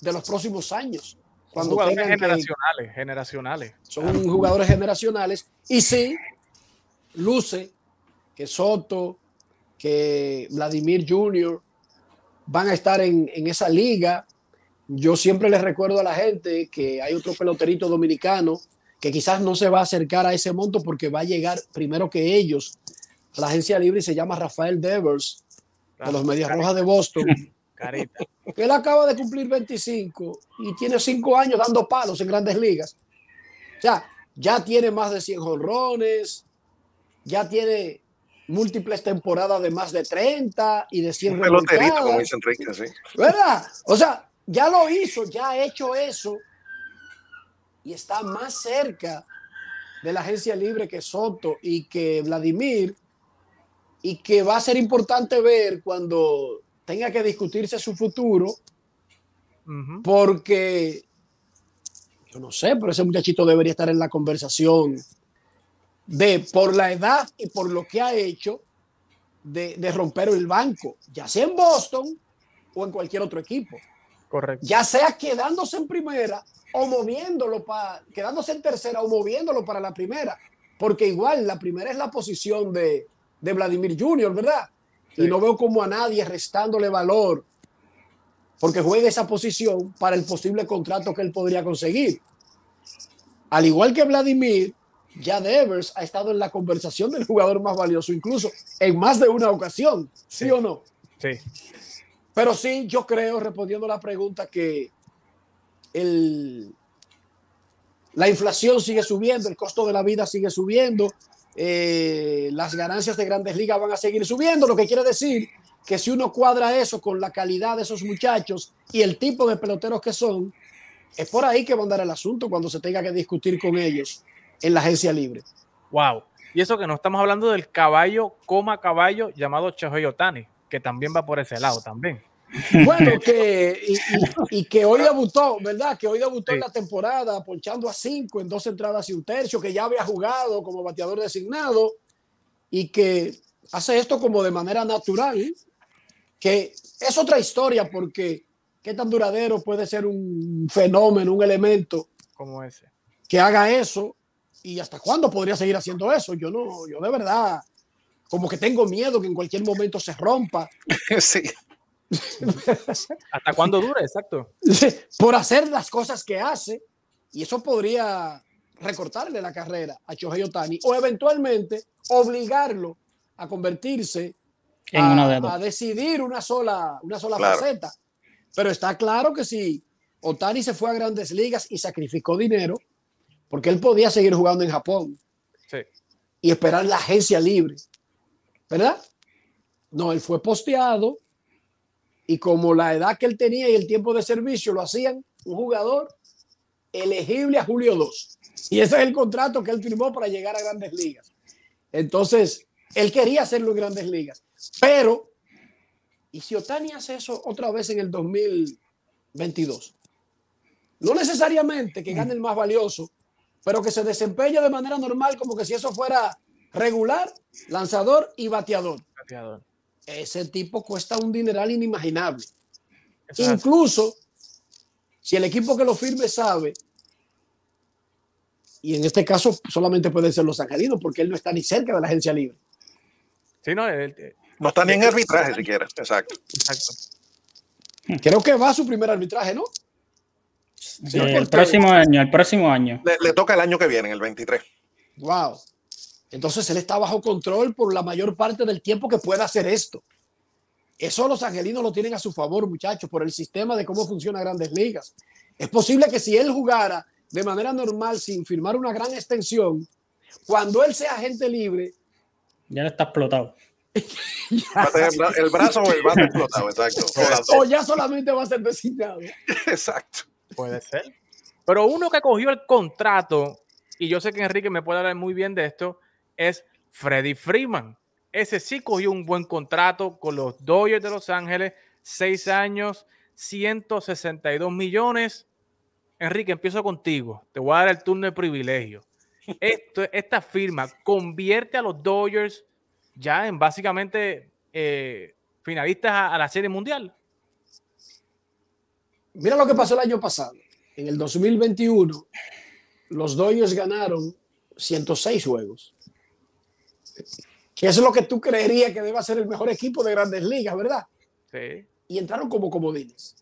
de los próximos años. Cuando jugadores generacionales, generacionales. Son jugadores generacionales. Y sí, luce que Soto, que Vladimir Jr. van a estar en, en esa liga. Yo siempre les recuerdo a la gente que hay otro peloterito dominicano que quizás no se va a acercar a ese monto porque va a llegar primero que ellos a la agencia libre y se llama Rafael Devers de los Medias Rojas de Boston. [LAUGHS] Carita. Que él acaba de cumplir 25 y tiene 5 años dando palos en grandes ligas. O sea, ya tiene más de 100 jonrones, ya tiene múltiples temporadas de más de 30 y de 100 peloterito, como dice Enrique, sí. ¿Verdad? O sea, ya lo hizo, ya ha hecho eso y está más cerca de la agencia libre que Soto y que Vladimir y que va a ser importante ver cuando tenga que discutirse su futuro, porque yo no sé, pero ese muchachito debería estar en la conversación de por la edad y por lo que ha hecho de, de romper el banco, ya sea en Boston o en cualquier otro equipo. Correcto. Ya sea quedándose en primera o moviéndolo para, quedándose en tercera o moviéndolo para la primera, porque igual la primera es la posición de, de Vladimir Jr., ¿verdad? Y no veo como a nadie restándole valor porque juega esa posición para el posible contrato que él podría conseguir. Al igual que Vladimir, ya Devers ha estado en la conversación del jugador más valioso, incluso en más de una ocasión, ¿sí, o no? Sí. Pero sí, yo creo, respondiendo a la pregunta, que el, la inflación sigue subiendo, el costo de la vida sigue subiendo, eh, las ganancias de grandes ligas van a seguir subiendo, lo que quiere decir que si uno cuadra eso con la calidad de esos muchachos y el tipo de peloteros que son, es por ahí que va a andar el asunto cuando se tenga que discutir con ellos en la agencia libre. Wow. Y eso que no estamos hablando del caballo, coma caballo llamado Shohei Otani, que también va por ese lado también. Bueno, que [LAUGHS] y, que hoy debutó, ¿verdad? Que hoy debutó en la temporada, ponchando a cinco en dos entradas y un tercio, que ya había jugado como bateador designado y que hace esto como de manera natural, que es otra historia porque qué tan duradero puede ser un fenómeno, un elemento como ese que haga eso y hasta cuándo podría seguir haciendo eso. Yo no, yo de verdad como que tengo miedo que en cualquier momento se rompa. [LAUGHS] Sí. [LAUGHS] ¿Hasta cuándo dura? Exacto. Por hacer las cosas que hace, y eso podría recortarle la carrera a Shohei Otani o eventualmente obligarlo a convertirse en a, a, decidir una sola, una sola faceta. Pero está claro que si Otani se fue a grandes ligas y sacrificó dinero, porque él podía seguir jugando en Japón y esperar la agencia libre, ¿verdad? No, él fue posteado y como la edad que él tenía y el tiempo de servicio lo hacían un jugador elegible a julio 2. Y ese es el contrato que él firmó para llegar a grandes ligas. Entonces, él quería hacerlo en grandes ligas. Pero, ¿y si Otani hace eso otra vez en el 2022? No necesariamente que gane el más valioso, pero que se desempeñe de manera normal como que si eso fuera regular, lanzador y bateador. bateador ese tipo cuesta un dineral inimaginable. Incluso si el equipo que lo firme sabe, y en este caso solamente pueden ser los angelinos, porque él no está ni cerca de la agencia libre. Sí, no, no está ni en arbitraje siquiera. Exacto. Creo que va a su primer arbitraje, ¿no? el próximo año, el próximo año. Le, le, toca el año que viene, en el 23. Wow. Entonces él está bajo control por la mayor parte del tiempo que pueda hacer esto. Eso los angelinos lo tienen a su favor, muchachos, por el sistema de cómo funciona Grandes Ligas. Es posible que si él jugara de manera normal sin firmar una gran extensión, cuando él sea agente libre, ya está explotado. el brazo o el brazo explotado, exacto. [LAUGHS] O ya solamente va a ser designado. Exacto. Puede ser. Pero uno que cogió el contrato, y yo sé que Enrique me puede hablar muy bien de esto, es Freddy Freeman. Ese sí cogió un buen contrato con los Dodgers de Los Ángeles, seis años, 162 millones. Enrique, empiezo contigo. Te voy a dar el turno de privilegio. [LAUGHS] Esto, esta firma convierte a los Dodgers ya en básicamente eh, finalistas a, la Serie Mundial. Mira lo que pasó el año pasado. En el 2021, los Dodgers ganaron 106 juegos. Que es lo que tú creerías que debe ser el mejor equipo de grandes ligas, ¿verdad? Sí. Y entraron como comodines.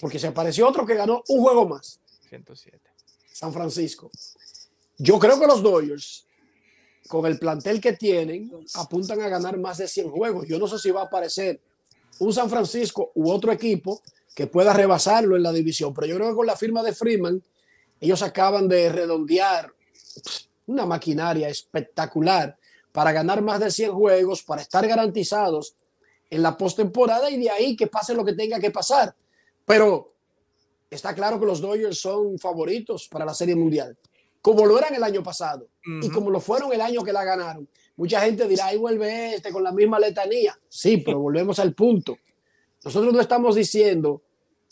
Porque se apareció otro que ganó un juego más. 107. San Francisco. Yo creo que los Dodgers, con el plantel que tienen, apuntan a ganar más de 100 juegos. Yo no sé si va a aparecer un San Francisco u otro equipo que pueda rebasarlo en la división, pero yo creo que con la firma de Freeman, ellos acaban de redondear una maquinaria espectacular para ganar más de 100 juegos, para estar garantizados en la postemporada y de ahí que pase lo que tenga que pasar. Pero está claro que los Dodgers son favoritos para la Serie Mundial como lo eran el año pasado y como lo fueron el año que la ganaron. Mucha gente dirá, ahí vuelve este con la misma letanía. Sí, pero [LAUGHS] volvemos al punto. Nosotros no estamos diciendo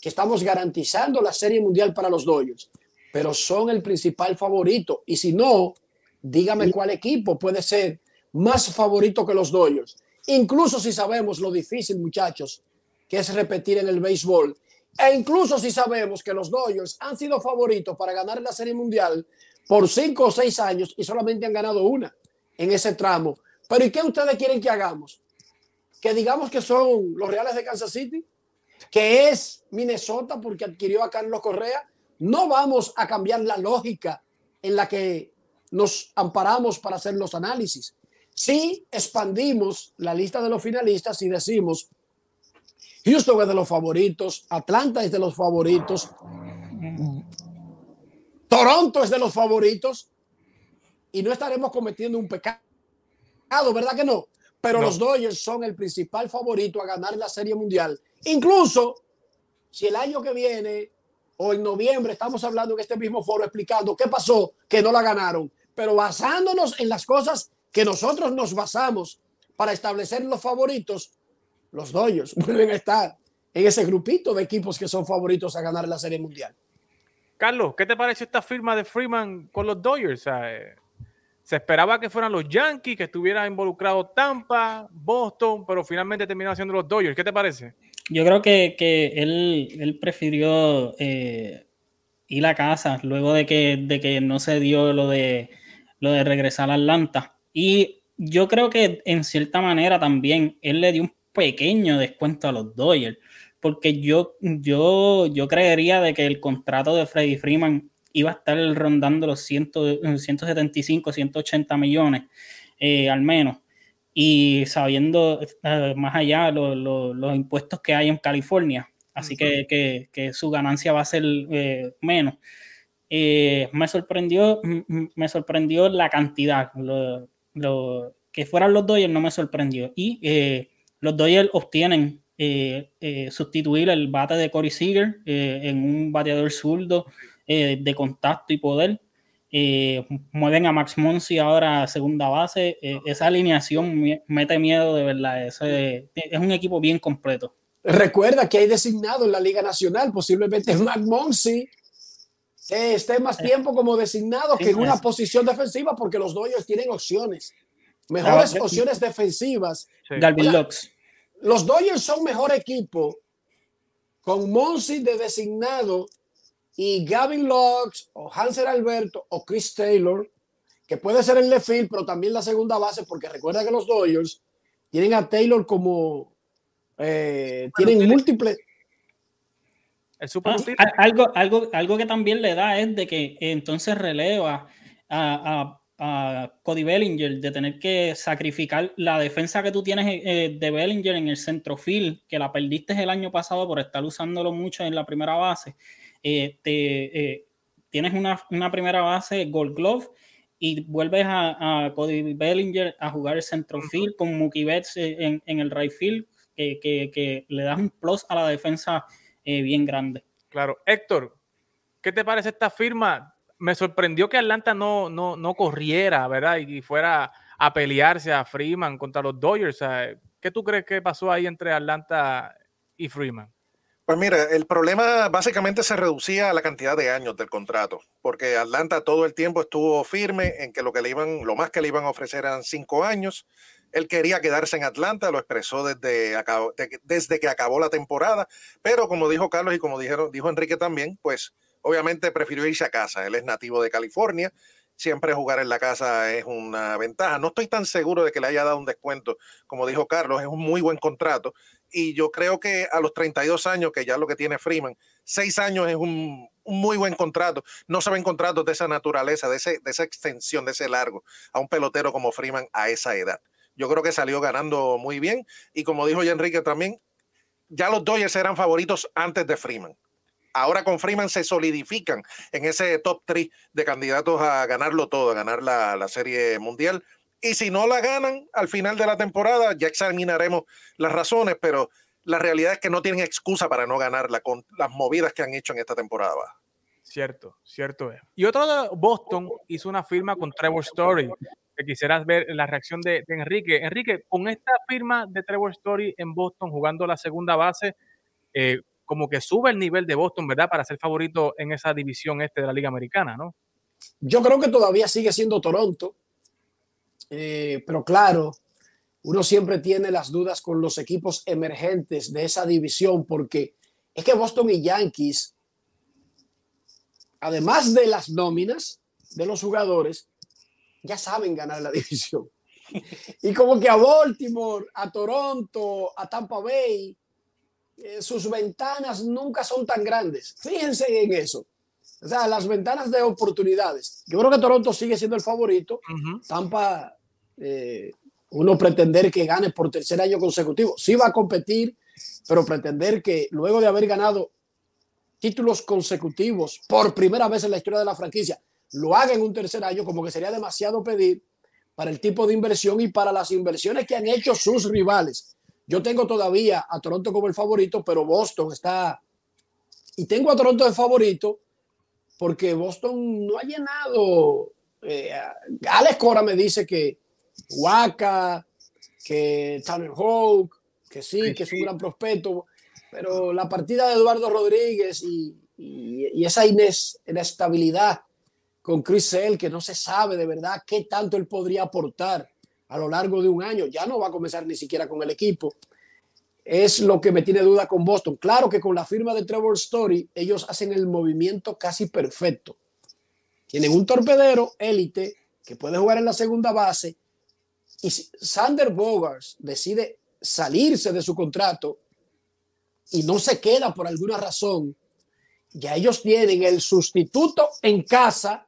que estamos garantizando la Serie Mundial para los Dodgers, pero son el principal favorito. Y si no, dígame cuál equipo puede ser más favorito que los Dodgers. Incluso si sabemos lo difícil, muchachos, que es repetir en el béisbol. E incluso si sabemos que los Dodgers han sido favoritos para ganar la Serie Mundial por cinco o seis años y solamente han ganado una en ese tramo. Pero ¿y qué ustedes quieren que hagamos? Que digamos que son los Reales de Kansas City, que es Minnesota porque adquirió a Carlos Correa. No vamos a cambiar la lógica en la que nos amparamos para hacer los análisis. Si expandimos la lista de los finalistas y decimos Houston es de los favoritos, Atlanta es de los favoritos, Toronto es de los favoritos y no estaremos cometiendo un pecado, ¿verdad que no? Pero los Dodgers son el principal favorito a ganar la Serie Mundial. Incluso si el año que viene o en noviembre estamos hablando en este mismo foro explicando qué pasó, que no la ganaron, pero basándonos en las cosas que nosotros nos basamos para establecer los favoritos, los Dodgers [LAUGHS] vuelven a estar en ese grupito de equipos que son favoritos a ganar la Serie Mundial. Carlos, ¿qué te parece esta firma de Freeman con los Dodgers? Eh, se esperaba que fueran los Yankees, que estuviera involucrado Tampa, Boston, pero finalmente terminaron siendo los Dodgers. ¿Qué te parece? Yo creo que, él, prefirió eh, ir a casa luego de que, de que no se dio lo de, lo de regresar a Atlanta. Y yo creo que en cierta manera también él le dio un pequeño descuento a los Dodgers porque yo, yo, yo creería de que el contrato de Freddy Freeman iba a estar rondando los 175, 180 millones eh, al menos. Y sabiendo eh, más allá los impuestos que hay en California, así que, su ganancia va a ser eh, menos. me sorprendió, me sorprendió la cantidad. Lo, que fueran los Dodgers no me sorprendió. Y los Dodgers obtienen eh, eh, sustituir el bate de Corey Seager eh, en un bateador zurdo de contacto y poder. Mueven a Max Monsi ahora a segunda base. esa alineación mete miedo de verdad. es un equipo bien completo. Recuerda que hay designado en la Liga Nacional, posiblemente Max Monsi esté más tiempo como designado que en una posición defensiva porque los Dodgers tienen opciones, mejores opciones defensivas. Galvin Lux los Dodgers son mejor equipo con Monsi de designado y Gavin Lux o Hanser Alberto o Chris Taylor, que puede ser el left field, pero también la segunda base, porque recuerda que los Dodgers tienen a Taylor como eh, tienen múltiples. Ah, algo, algo, algo que también le da es de que entonces releva a a Cody Bellinger de tener que sacrificar la defensa que tú tienes eh, de Bellinger en el centrofield, que la perdiste el año pasado por estar usándolo mucho en la primera base, eh, te, eh, tienes una, una primera base Gold Glove y vuelves a, a, Cody Bellinger a jugar el centrofield con Mookie Betts en, en el right field, que, que, que, le das un plus a la defensa eh, bien grande. Claro. Héctor, ¿qué te parece esta firma? Me sorprendió que Atlanta no, no, no corriera, ¿verdad? Y fuera a pelearse a Freeman contra los Dodgers. ¿Qué tú crees que pasó ahí entre Atlanta y Freeman? Pues mira, el problema básicamente se reducía a la cantidad de años del contrato, porque Atlanta todo el tiempo estuvo firme en que lo que le iban, lo más que le iban a ofrecer eran cinco años. Él quería quedarse en Atlanta, lo expresó desde, desde que acabó la temporada, pero como dijo Carlos y como dijeron, dijo Enrique también, pues obviamente prefirió irse a casa. Él es nativo de California, siempre jugar en la casa es una ventaja. No estoy tan seguro de que le haya dado un descuento, como dijo Carlos, es un muy buen contrato y yo creo que a los 32 años, que ya lo que tiene Freeman, seis años es un, muy buen contrato. No se ven contratos de esa naturaleza, de, ese, de esa extensión, de ese largo, a un pelotero como Freeman a esa edad. Yo creo que salió ganando muy bien y como dijo ya Enrique también, ya los Dodgers eran favoritos antes de Freeman. Ahora con Freeman se solidifican en ese top 3 de candidatos a ganarlo todo, a ganar la, la Serie Mundial y si no la ganan al final de la temporada, ya examinaremos las razones, pero la realidad es que no tienen excusa para no ganarla con las movidas que han hecho en esta temporada. Cierto, cierto es. Y otro de Boston hizo una firma con Trevor Story, que quisieras ver la reacción de, de, Enrique. Enrique, con esta firma de Trevor Story en Boston jugando la segunda base, eh, como que sube el nivel de Boston, ¿verdad? Para ser favorito en esa división este de la Liga Americana, ¿no? Yo creo que todavía sigue siendo Toronto eh, pero claro, uno siempre tiene las dudas con los equipos emergentes de esa división porque es que Boston y Yankees, además de las nóminas de los jugadores, ya saben ganar la [LAUGHS] división. Y como que a Baltimore, a Toronto, a Tampa Bay, eh, sus ventanas nunca son tan grandes. Fíjense en eso. O sea, las ventanas de oportunidades. Yo creo que Toronto sigue siendo el favorito. Uh -huh. Tampa eh, uno pretender que gane por tercer año consecutivo. Sí va a competir, pero pretender que luego de haber ganado títulos consecutivos por primera vez en la historia de la franquicia, lo haga en un tercer año, como que sería demasiado pedir para el tipo de inversión y para las inversiones que han hecho sus rivales. Yo tengo todavía a Toronto como el favorito, pero Boston está... Y tengo a Toronto de favorito porque Boston no ha llenado... Eh, Alex Cora me dice que Waka, que Tanner Hawk, que sí, que es un gran prospecto, pero la partida de Eduardo Rodríguez y, y, y esa inestabilidad con Chris Sale, que no se sabe de verdad qué tanto él podría aportar a lo largo de un año, ya no va a comenzar ni siquiera con el equipo. Es lo que me tiene duda con Boston. Claro que con la firma de Trevor Story, ellos hacen el movimiento casi perfecto. Tienen un torpedero élite que puede jugar en la segunda base y si Sander Bogars decide salirse de su contrato y no se queda por alguna razón, ya ellos tienen el sustituto en casa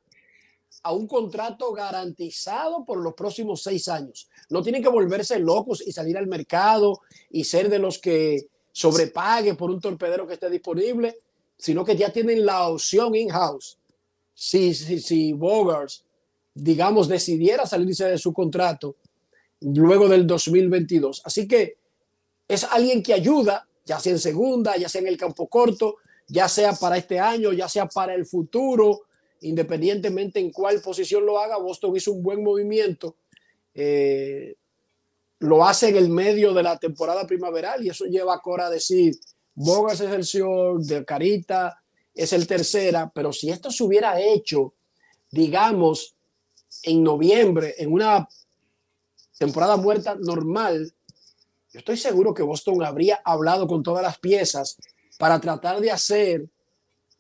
a un contrato garantizado por los próximos seis años. No tienen que volverse locos y salir al mercado y ser de los que sobrepague por un torpedero que esté disponible, sino que ya tienen la opción in-house. Si, si, si Bogars, digamos, decidiera salirse de su contrato, luego del 2022. Así que es alguien que ayuda, ya sea en segunda, ya sea en el campo corto, ya sea para este año, ya sea para el futuro, independientemente en cuál posición lo haga. Boston hizo un buen movimiento. Eh, lo hace en el medio de la temporada primaveral y eso lleva a Cora a decir, Bogas es el señor, de Carita es el tercera, pero si esto se hubiera hecho, digamos, en noviembre, en una temporada muerta normal, yo estoy seguro que Boston habría hablado con todas las piezas para tratar de hacer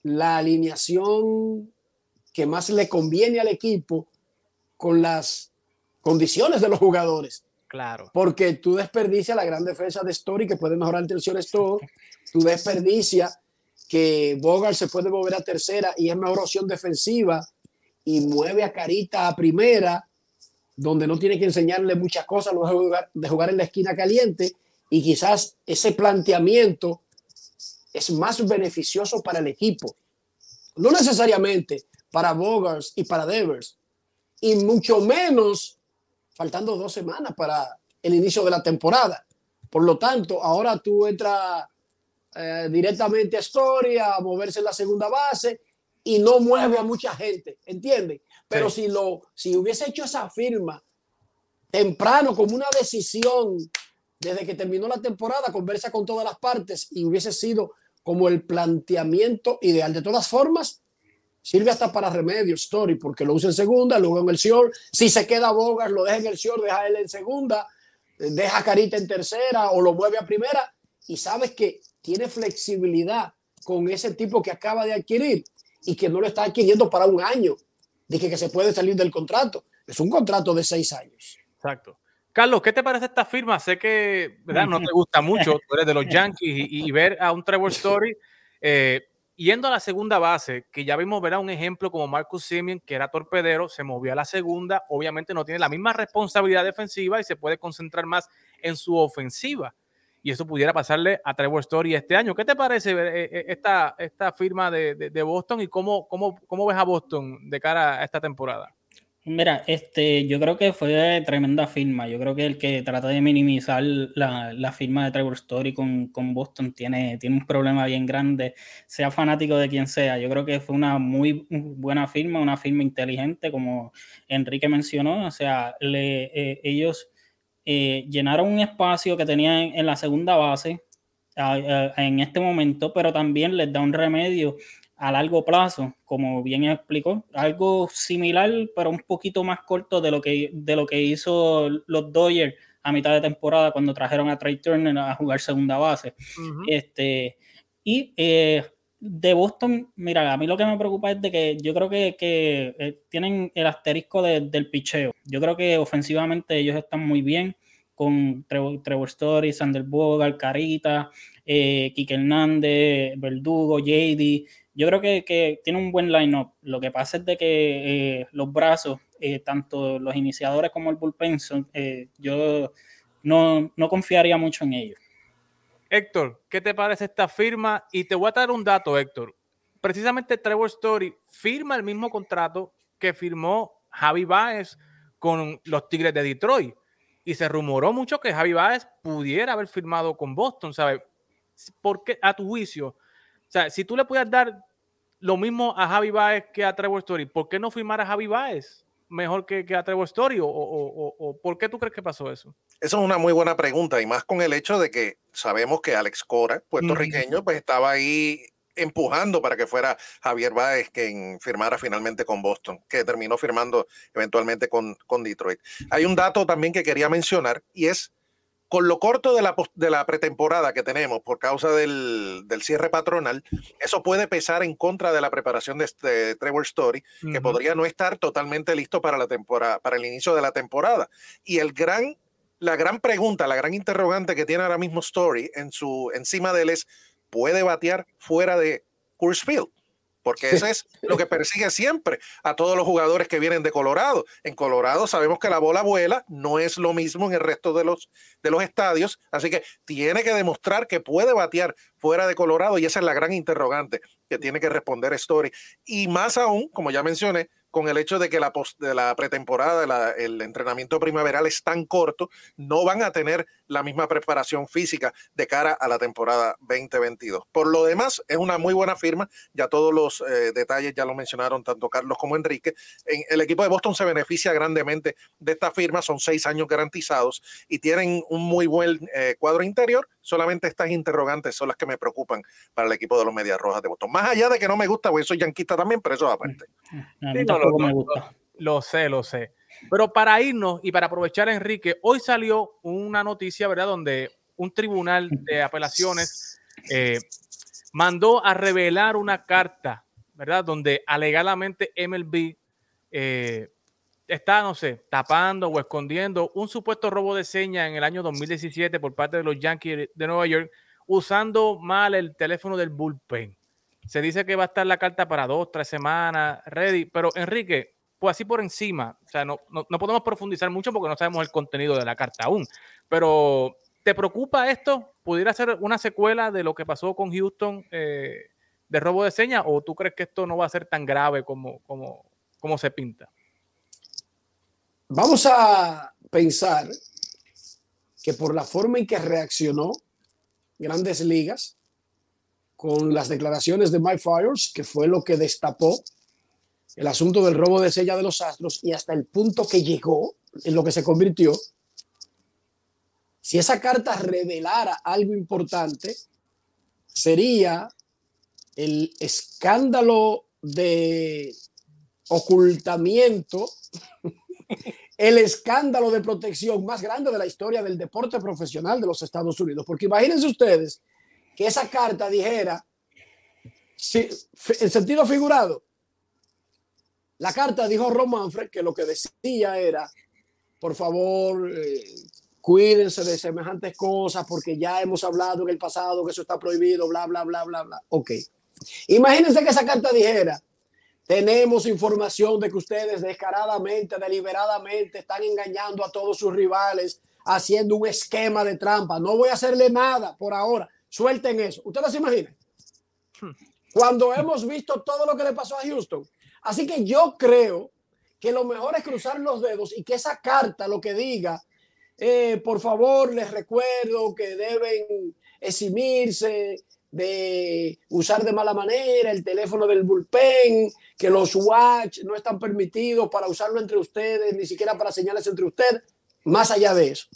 la alineación que más le conviene al equipo con las condiciones de los jugadores. Claro. Porque tú desperdicias la gran defensa de Story que puede mejorar tensiones todo. Tú desperdicias que Bogart se puede mover a tercera y es mejor opción defensiva y mueve a Carita a primera donde no tiene que enseñarle muchas cosas luego de jugar, de jugar en la esquina caliente y quizás ese planteamiento es más beneficioso para el equipo. No necesariamente para Bogars y para Devers. Y mucho menos faltando dos semanas para el inicio de la temporada. Por lo tanto, ahora tú entras eh, directamente a Story a moverse en la segunda base y no mueve a mucha gente, ¿entienden? Pero si, lo, si hubiese hecho esa firma temprano como una decisión desde que terminó la temporada, conversa con todas las partes y hubiese sido como el planteamiento ideal. De todas formas, sirve hasta para remedio Story, porque lo usa en segunda, luego en el short. Si se queda Bogas, lo deja en el short, deja él en segunda, deja Carita en tercera o lo mueve a primera. Y sabes que tiene flexibilidad con ese tipo que acaba de adquirir y que no lo está adquiriendo para un año, de que, se puede salir del contrato. Es un contrato de seis años. Exacto. Carlos, ¿qué te parece esta firma? Sé que ¿verdad? no te gusta mucho, tú eres de los [LAUGHS] Yankees y, ver a un Trevor Story eh, yendo a la segunda base, que ya vimos ver un ejemplo como Marcus Simeon, que era torpedero, se movió a la segunda, obviamente no tiene la misma responsabilidad defensiva y se puede concentrar más en su ofensiva y eso pudiera pasarle a Trevor Story este año. ¿Qué te parece eh, eh, esta, esta firma de, de, Boston y cómo, cómo, cómo, ves a Boston de cara a esta temporada? Mira, este, yo creo que fue tremenda firma. Yo creo que el que trata de minimizar la, la firma de Trevor Story con, con, Boston tiene, tiene un problema bien grande, sea fanático de quien sea. Yo creo que fue una muy buena firma, una firma inteligente, como Enrique mencionó. O sea, le, eh, ellos eh, llenaron un espacio que tenían en la segunda base en este momento, pero también les da un remedio a largo plazo, como bien explicó, algo similar, pero un poquito más corto de lo que, de lo que hizo los Dodgers a mitad de temporada cuando trajeron a Trey Turner a jugar segunda base. este, y eh, de Boston, mira, a mí lo que me preocupa es de que yo creo que, eh, tienen el asterisco del picheo. Yo creo que ofensivamente ellos están muy bien con Trevor, Story, Sander Bogart, Carita, eh, Kike Hernández, Verdugo, JD. Yo creo que, que tiene un buen line-up. Lo que pasa es de que eh, los brazos, eh, tanto los iniciadores como el bullpen, yo no, no confiaría mucho en ellos. Héctor, ¿qué te parece esta firma? Y te voy a dar un dato, Héctor. Precisamente Trevor Story firma el mismo contrato que firmó Javi Baez con los Tigres de Detroit. Y se rumoró mucho que Javi Baez pudiera haber firmado con Boston, ¿sabes? ¿Por qué, a tu juicio? O sea, si tú le puedes dar lo mismo a Javi Baez que a Trevor Story, ¿por qué no firmar a Javi Baez mejor que, que a Trevor Story? O, o, o, por qué tú crees que pasó eso? Esa es una muy buena pregunta y más con el hecho de que sabemos que Alex Cora, puertorriqueño, pues estaba ahí empujando para que fuera Javier Báez quien firmara finalmente con Boston, que terminó firmando eventualmente con, con Detroit. Hay un dato también que quería mencionar y es con lo corto de la, de la pretemporada que tenemos por causa del, del, cierre patronal, eso puede pesar en contra de la preparación de, este Trevor Story, que podría no estar totalmente listo para la temporada, para el inicio de la temporada. Y el gran la gran pregunta, la gran interrogante que tiene ahora mismo Story en su, encima de él es, ¿puede batear fuera de Coors Field? Porque eso es lo que persigue siempre a todos los jugadores que vienen de Colorado. En Colorado sabemos que la bola vuela, no es lo mismo en el resto de los, de los estadios, así que tiene que demostrar que puede batear fuera de Colorado y esa es la gran interrogante que tiene que responder Story. Y más aún, como ya mencioné, con el hecho de que la, post, de la pretemporada, el entrenamiento primaveral es tan corto, no van a tener la misma preparación física de cara a la temporada 2022. Por lo demás, es una muy buena firma, ya todos los eh, detalles ya lo mencionaron tanto Carlos como Enrique. En, el equipo de Boston se beneficia grandemente de esta firma, son seis años garantizados y tienen un muy buen eh, cuadro interior, solamente estas interrogantes son las que me preocupan para el equipo de los Medias Rojas de Boston. Más allá de que no me gusta, porque soy yanquista también, pero eso aparte. Lo sé, lo sé. Pero para irnos y para aprovechar, Enrique, hoy salió una noticia, ¿verdad? Donde un tribunal de apelaciones eh, mandó a revelar una carta, ¿verdad? Donde alegadamente MLB eh, está, no sé, tapando o escondiendo un supuesto robo de señas en el año 2017 por parte de los Yankees de Nueva York, usando mal el teléfono del bullpen. Se dice que va a estar la carta para dos, tres semanas, ready. Pero Enrique, pues así por encima, o sea, no, no, podemos profundizar mucho porque no sabemos el contenido de la carta aún, pero ¿te preocupa esto? ¿Pudiera ser una secuela de lo que pasó con Houston? Eh, de robo de señas o tú crees que esto no va a ser tan grave como, como, como se pinta? Vamos a pensar que por la forma en que reaccionó Grandes Ligas con las declaraciones de Mike Fires, que fue lo que destapó el asunto del robo de sella de los Astros y hasta el punto que llegó en lo que se convirtió, si esa carta revelara algo importante, sería el escándalo de ocultamiento, [LAUGHS] el escándalo de protección más grande de la historia del deporte profesional de los Estados Unidos. Porque imagínense ustedes que esa carta dijera, si, en sentido figurado, la carta dijo Ron Manfred que lo que decía era, por favor, eh, cuídense de semejantes cosas porque ya hemos hablado en el pasado que eso está prohibido, bla, bla, bla, bla, bla. Ok. Imagínense que esa carta dijera, tenemos información de que ustedes descaradamente, deliberadamente están engañando a todos sus rivales, haciendo un esquema de trampa. No voy a hacerle nada por ahora. Suelten eso. ¿Ustedes se imaginan? Cuando hemos visto todo lo que le pasó a Houston. Así que yo creo que lo mejor es cruzar los dedos y que esa carta lo que diga, eh, por favor, les recuerdo que deben eximirse de usar de mala manera el teléfono del bullpen, que los watch no están permitidos para usarlo entre ustedes, ni siquiera para señales entre ustedes, más allá de eso.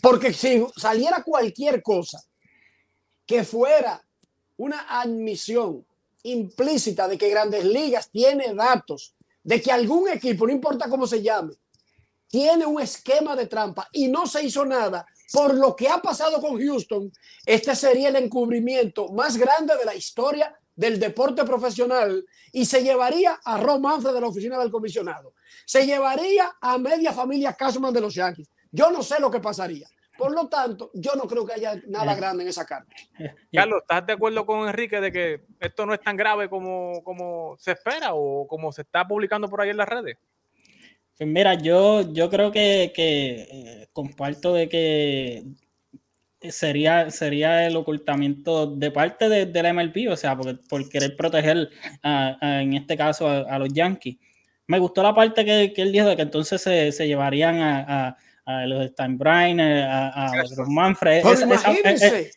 Porque si saliera cualquier cosa que fuera una admisión implícita de que Grandes Ligas tiene datos de que algún equipo, no importa cómo se llame, tiene un esquema de trampa y no se hizo nada por lo que ha pasado con Houston, este sería el encubrimiento más grande de la historia del deporte profesional y se llevaría a Ron Manfred de la oficina del comisionado. Se llevaría a media familia Cashman de los Yankees. Yo no sé lo que pasaría. Por lo tanto, yo no creo que haya nada grande en esa carta. [LAUGHS] Carlos, ¿estás de acuerdo con Enrique de que esto no es tan grave como, como se espera o como se está publicando por ahí en las redes? Pues mira, yo, yo creo que, eh, comparto de que sería, sería el ocultamiento de parte de, la MLB, o sea, por, querer proteger en este caso a, los Yankees. Me gustó la parte que, él dijo de que entonces se, llevarían a a los Steinbrenner, a, a Manfred.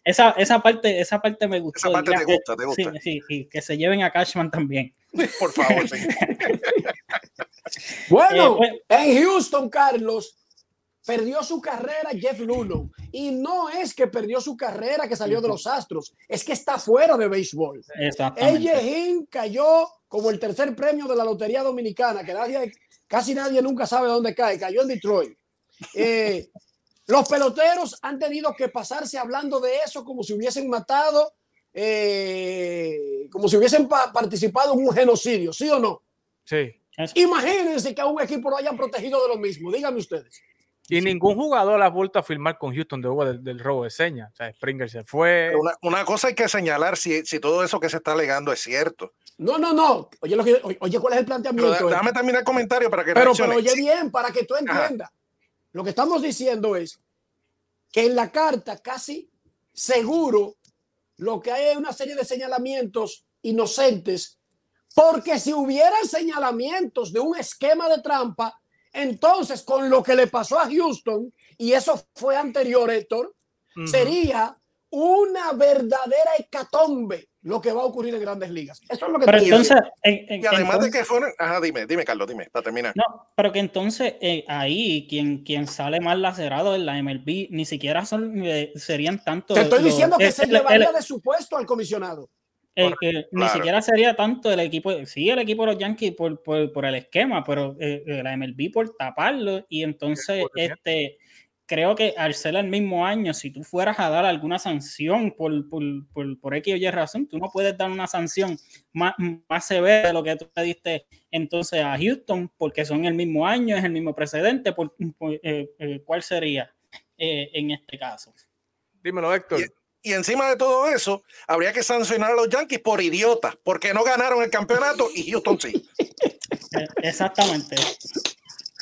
Esa, esa, parte, esa parte me gustó. Esa parte te gusta, te gusta. Sí, sí, que se lleven a Cashman también. Por favor, sí. [LAUGHS] bueno, eh, pues, en Houston, Carlos, perdió su carrera Jeff Luno. Y no es que perdió su carrera que salió de los Astros, es que está fuera de béisbol. Eyehin cayó como el tercer premio de la Lotería Dominicana, que nadie, casi nadie nunca sabe dónde cae. Cayó en Detroit. Eh, los peloteros han tenido que pasarse hablando de eso como si hubiesen matado, eh, como si hubiesen participado en un genocidio, ¿sí o no? Sí. Imagínense que a un equipo lo hayan protegido de lo mismo, díganme ustedes. Y ningún jugador ha vuelto a firmar con Houston de del, robo de señas. O sea, Springer se fue. Una, cosa hay que señalar si, si, todo eso que se está alegando es cierto. No, no, no. Oye, lo que, oye ¿cuál es el planteamiento? déjame terminar el comentario para que Pero, pero oye bien, para que tú entiendas. Lo que estamos diciendo es que en la carta casi seguro lo que hay es una serie de señalamientos inocentes, porque si hubieran señalamientos de un esquema de trampa, entonces con lo que le pasó a Houston, y eso fue anterior, Héctor, sería una verdadera hecatombe lo que va a ocurrir en grandes ligas. Eso es lo que pero entonces, y además de que fueron, ajá, dime, dime, Carlos, dime, para terminar. No, pero que entonces eh, ahí quien, quien sale más lacerado en la MLB ni siquiera son, eh, serían tanto. Te estoy diciendo que se llevaría de su puesto al comisionado. Eh, ni siquiera sería tanto el equipo, sí, el equipo de los Yankees por, por, por el esquema, pero la MLB por taparlo y entonces este creo que al ser el mismo año, si tú fueras a dar alguna sanción por, por, por, por X o Y razón, tú no puedes dar una sanción más, más severa de lo que tú le diste entonces a Houston, porque son el mismo año, es el mismo precedente. Por, eh, eh, ¿Cuál sería eh, en este caso? Dímelo, Héctor. Y, encima de todo eso, habría que sancionar a los Yankees por idiotas, porque no ganaron el campeonato y Houston sí. [LAUGHS] Exactamente.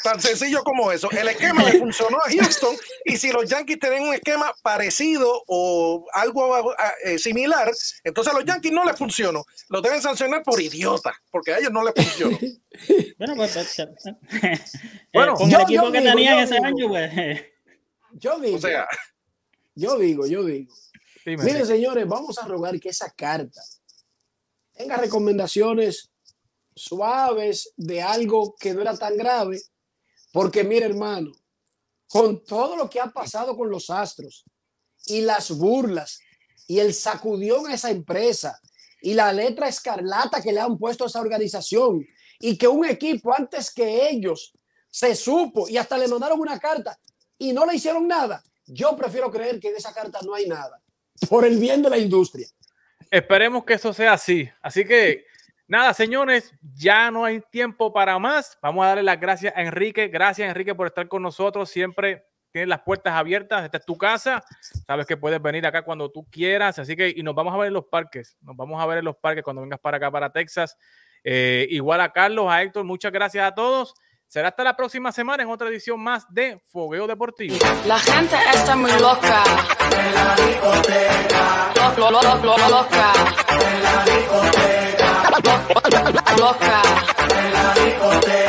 Tan sencillo como eso. El esquema le funcionó a Houston y si los Yankees tienen un esquema parecido o algo eh, similar, entonces a los Yankees no les funcionó. Lo deben sancionar por idiota, porque a ellos no les funcionó. bueno, pues, pues [LAUGHS] bueno, con el equipo que tenían ese año, pues. Yo digo, o sea, yo digo, yo digo. Miren, señores, vamos a rogar que esa carta tenga recomendaciones suaves de algo que no era tan grave, porque mire, hermano, con todo lo que ha pasado con los astros y las burlas y el sacudión a esa empresa y la letra escarlata que le han puesto a esa organización y que un equipo antes que ellos se supo y hasta le mandaron una carta y no le hicieron nada, yo prefiero creer que en esa carta no hay nada por el bien de la industria. Esperemos que eso sea así. Así que nada, señores, ya no hay tiempo para más. Vamos a darle las gracias a Enrique. Gracias, Enrique, por estar con nosotros. Siempre tienes las puertas abiertas. Esta es tu casa. Sabes que puedes venir acá cuando tú quieras. Así que, y nos vamos a ver en los parques. Nos vamos a ver en los parques cuando vengas para acá, para Texas. Eh, igual a Carlos, a Héctor, muchas gracias a todos. Será hasta la próxima semana en otra edición más de Fogueo Deportivo. La gente está muy loca. En la discoteca. Lo, lo, lo, loca. En la discoteca. Loca. En la discoteca.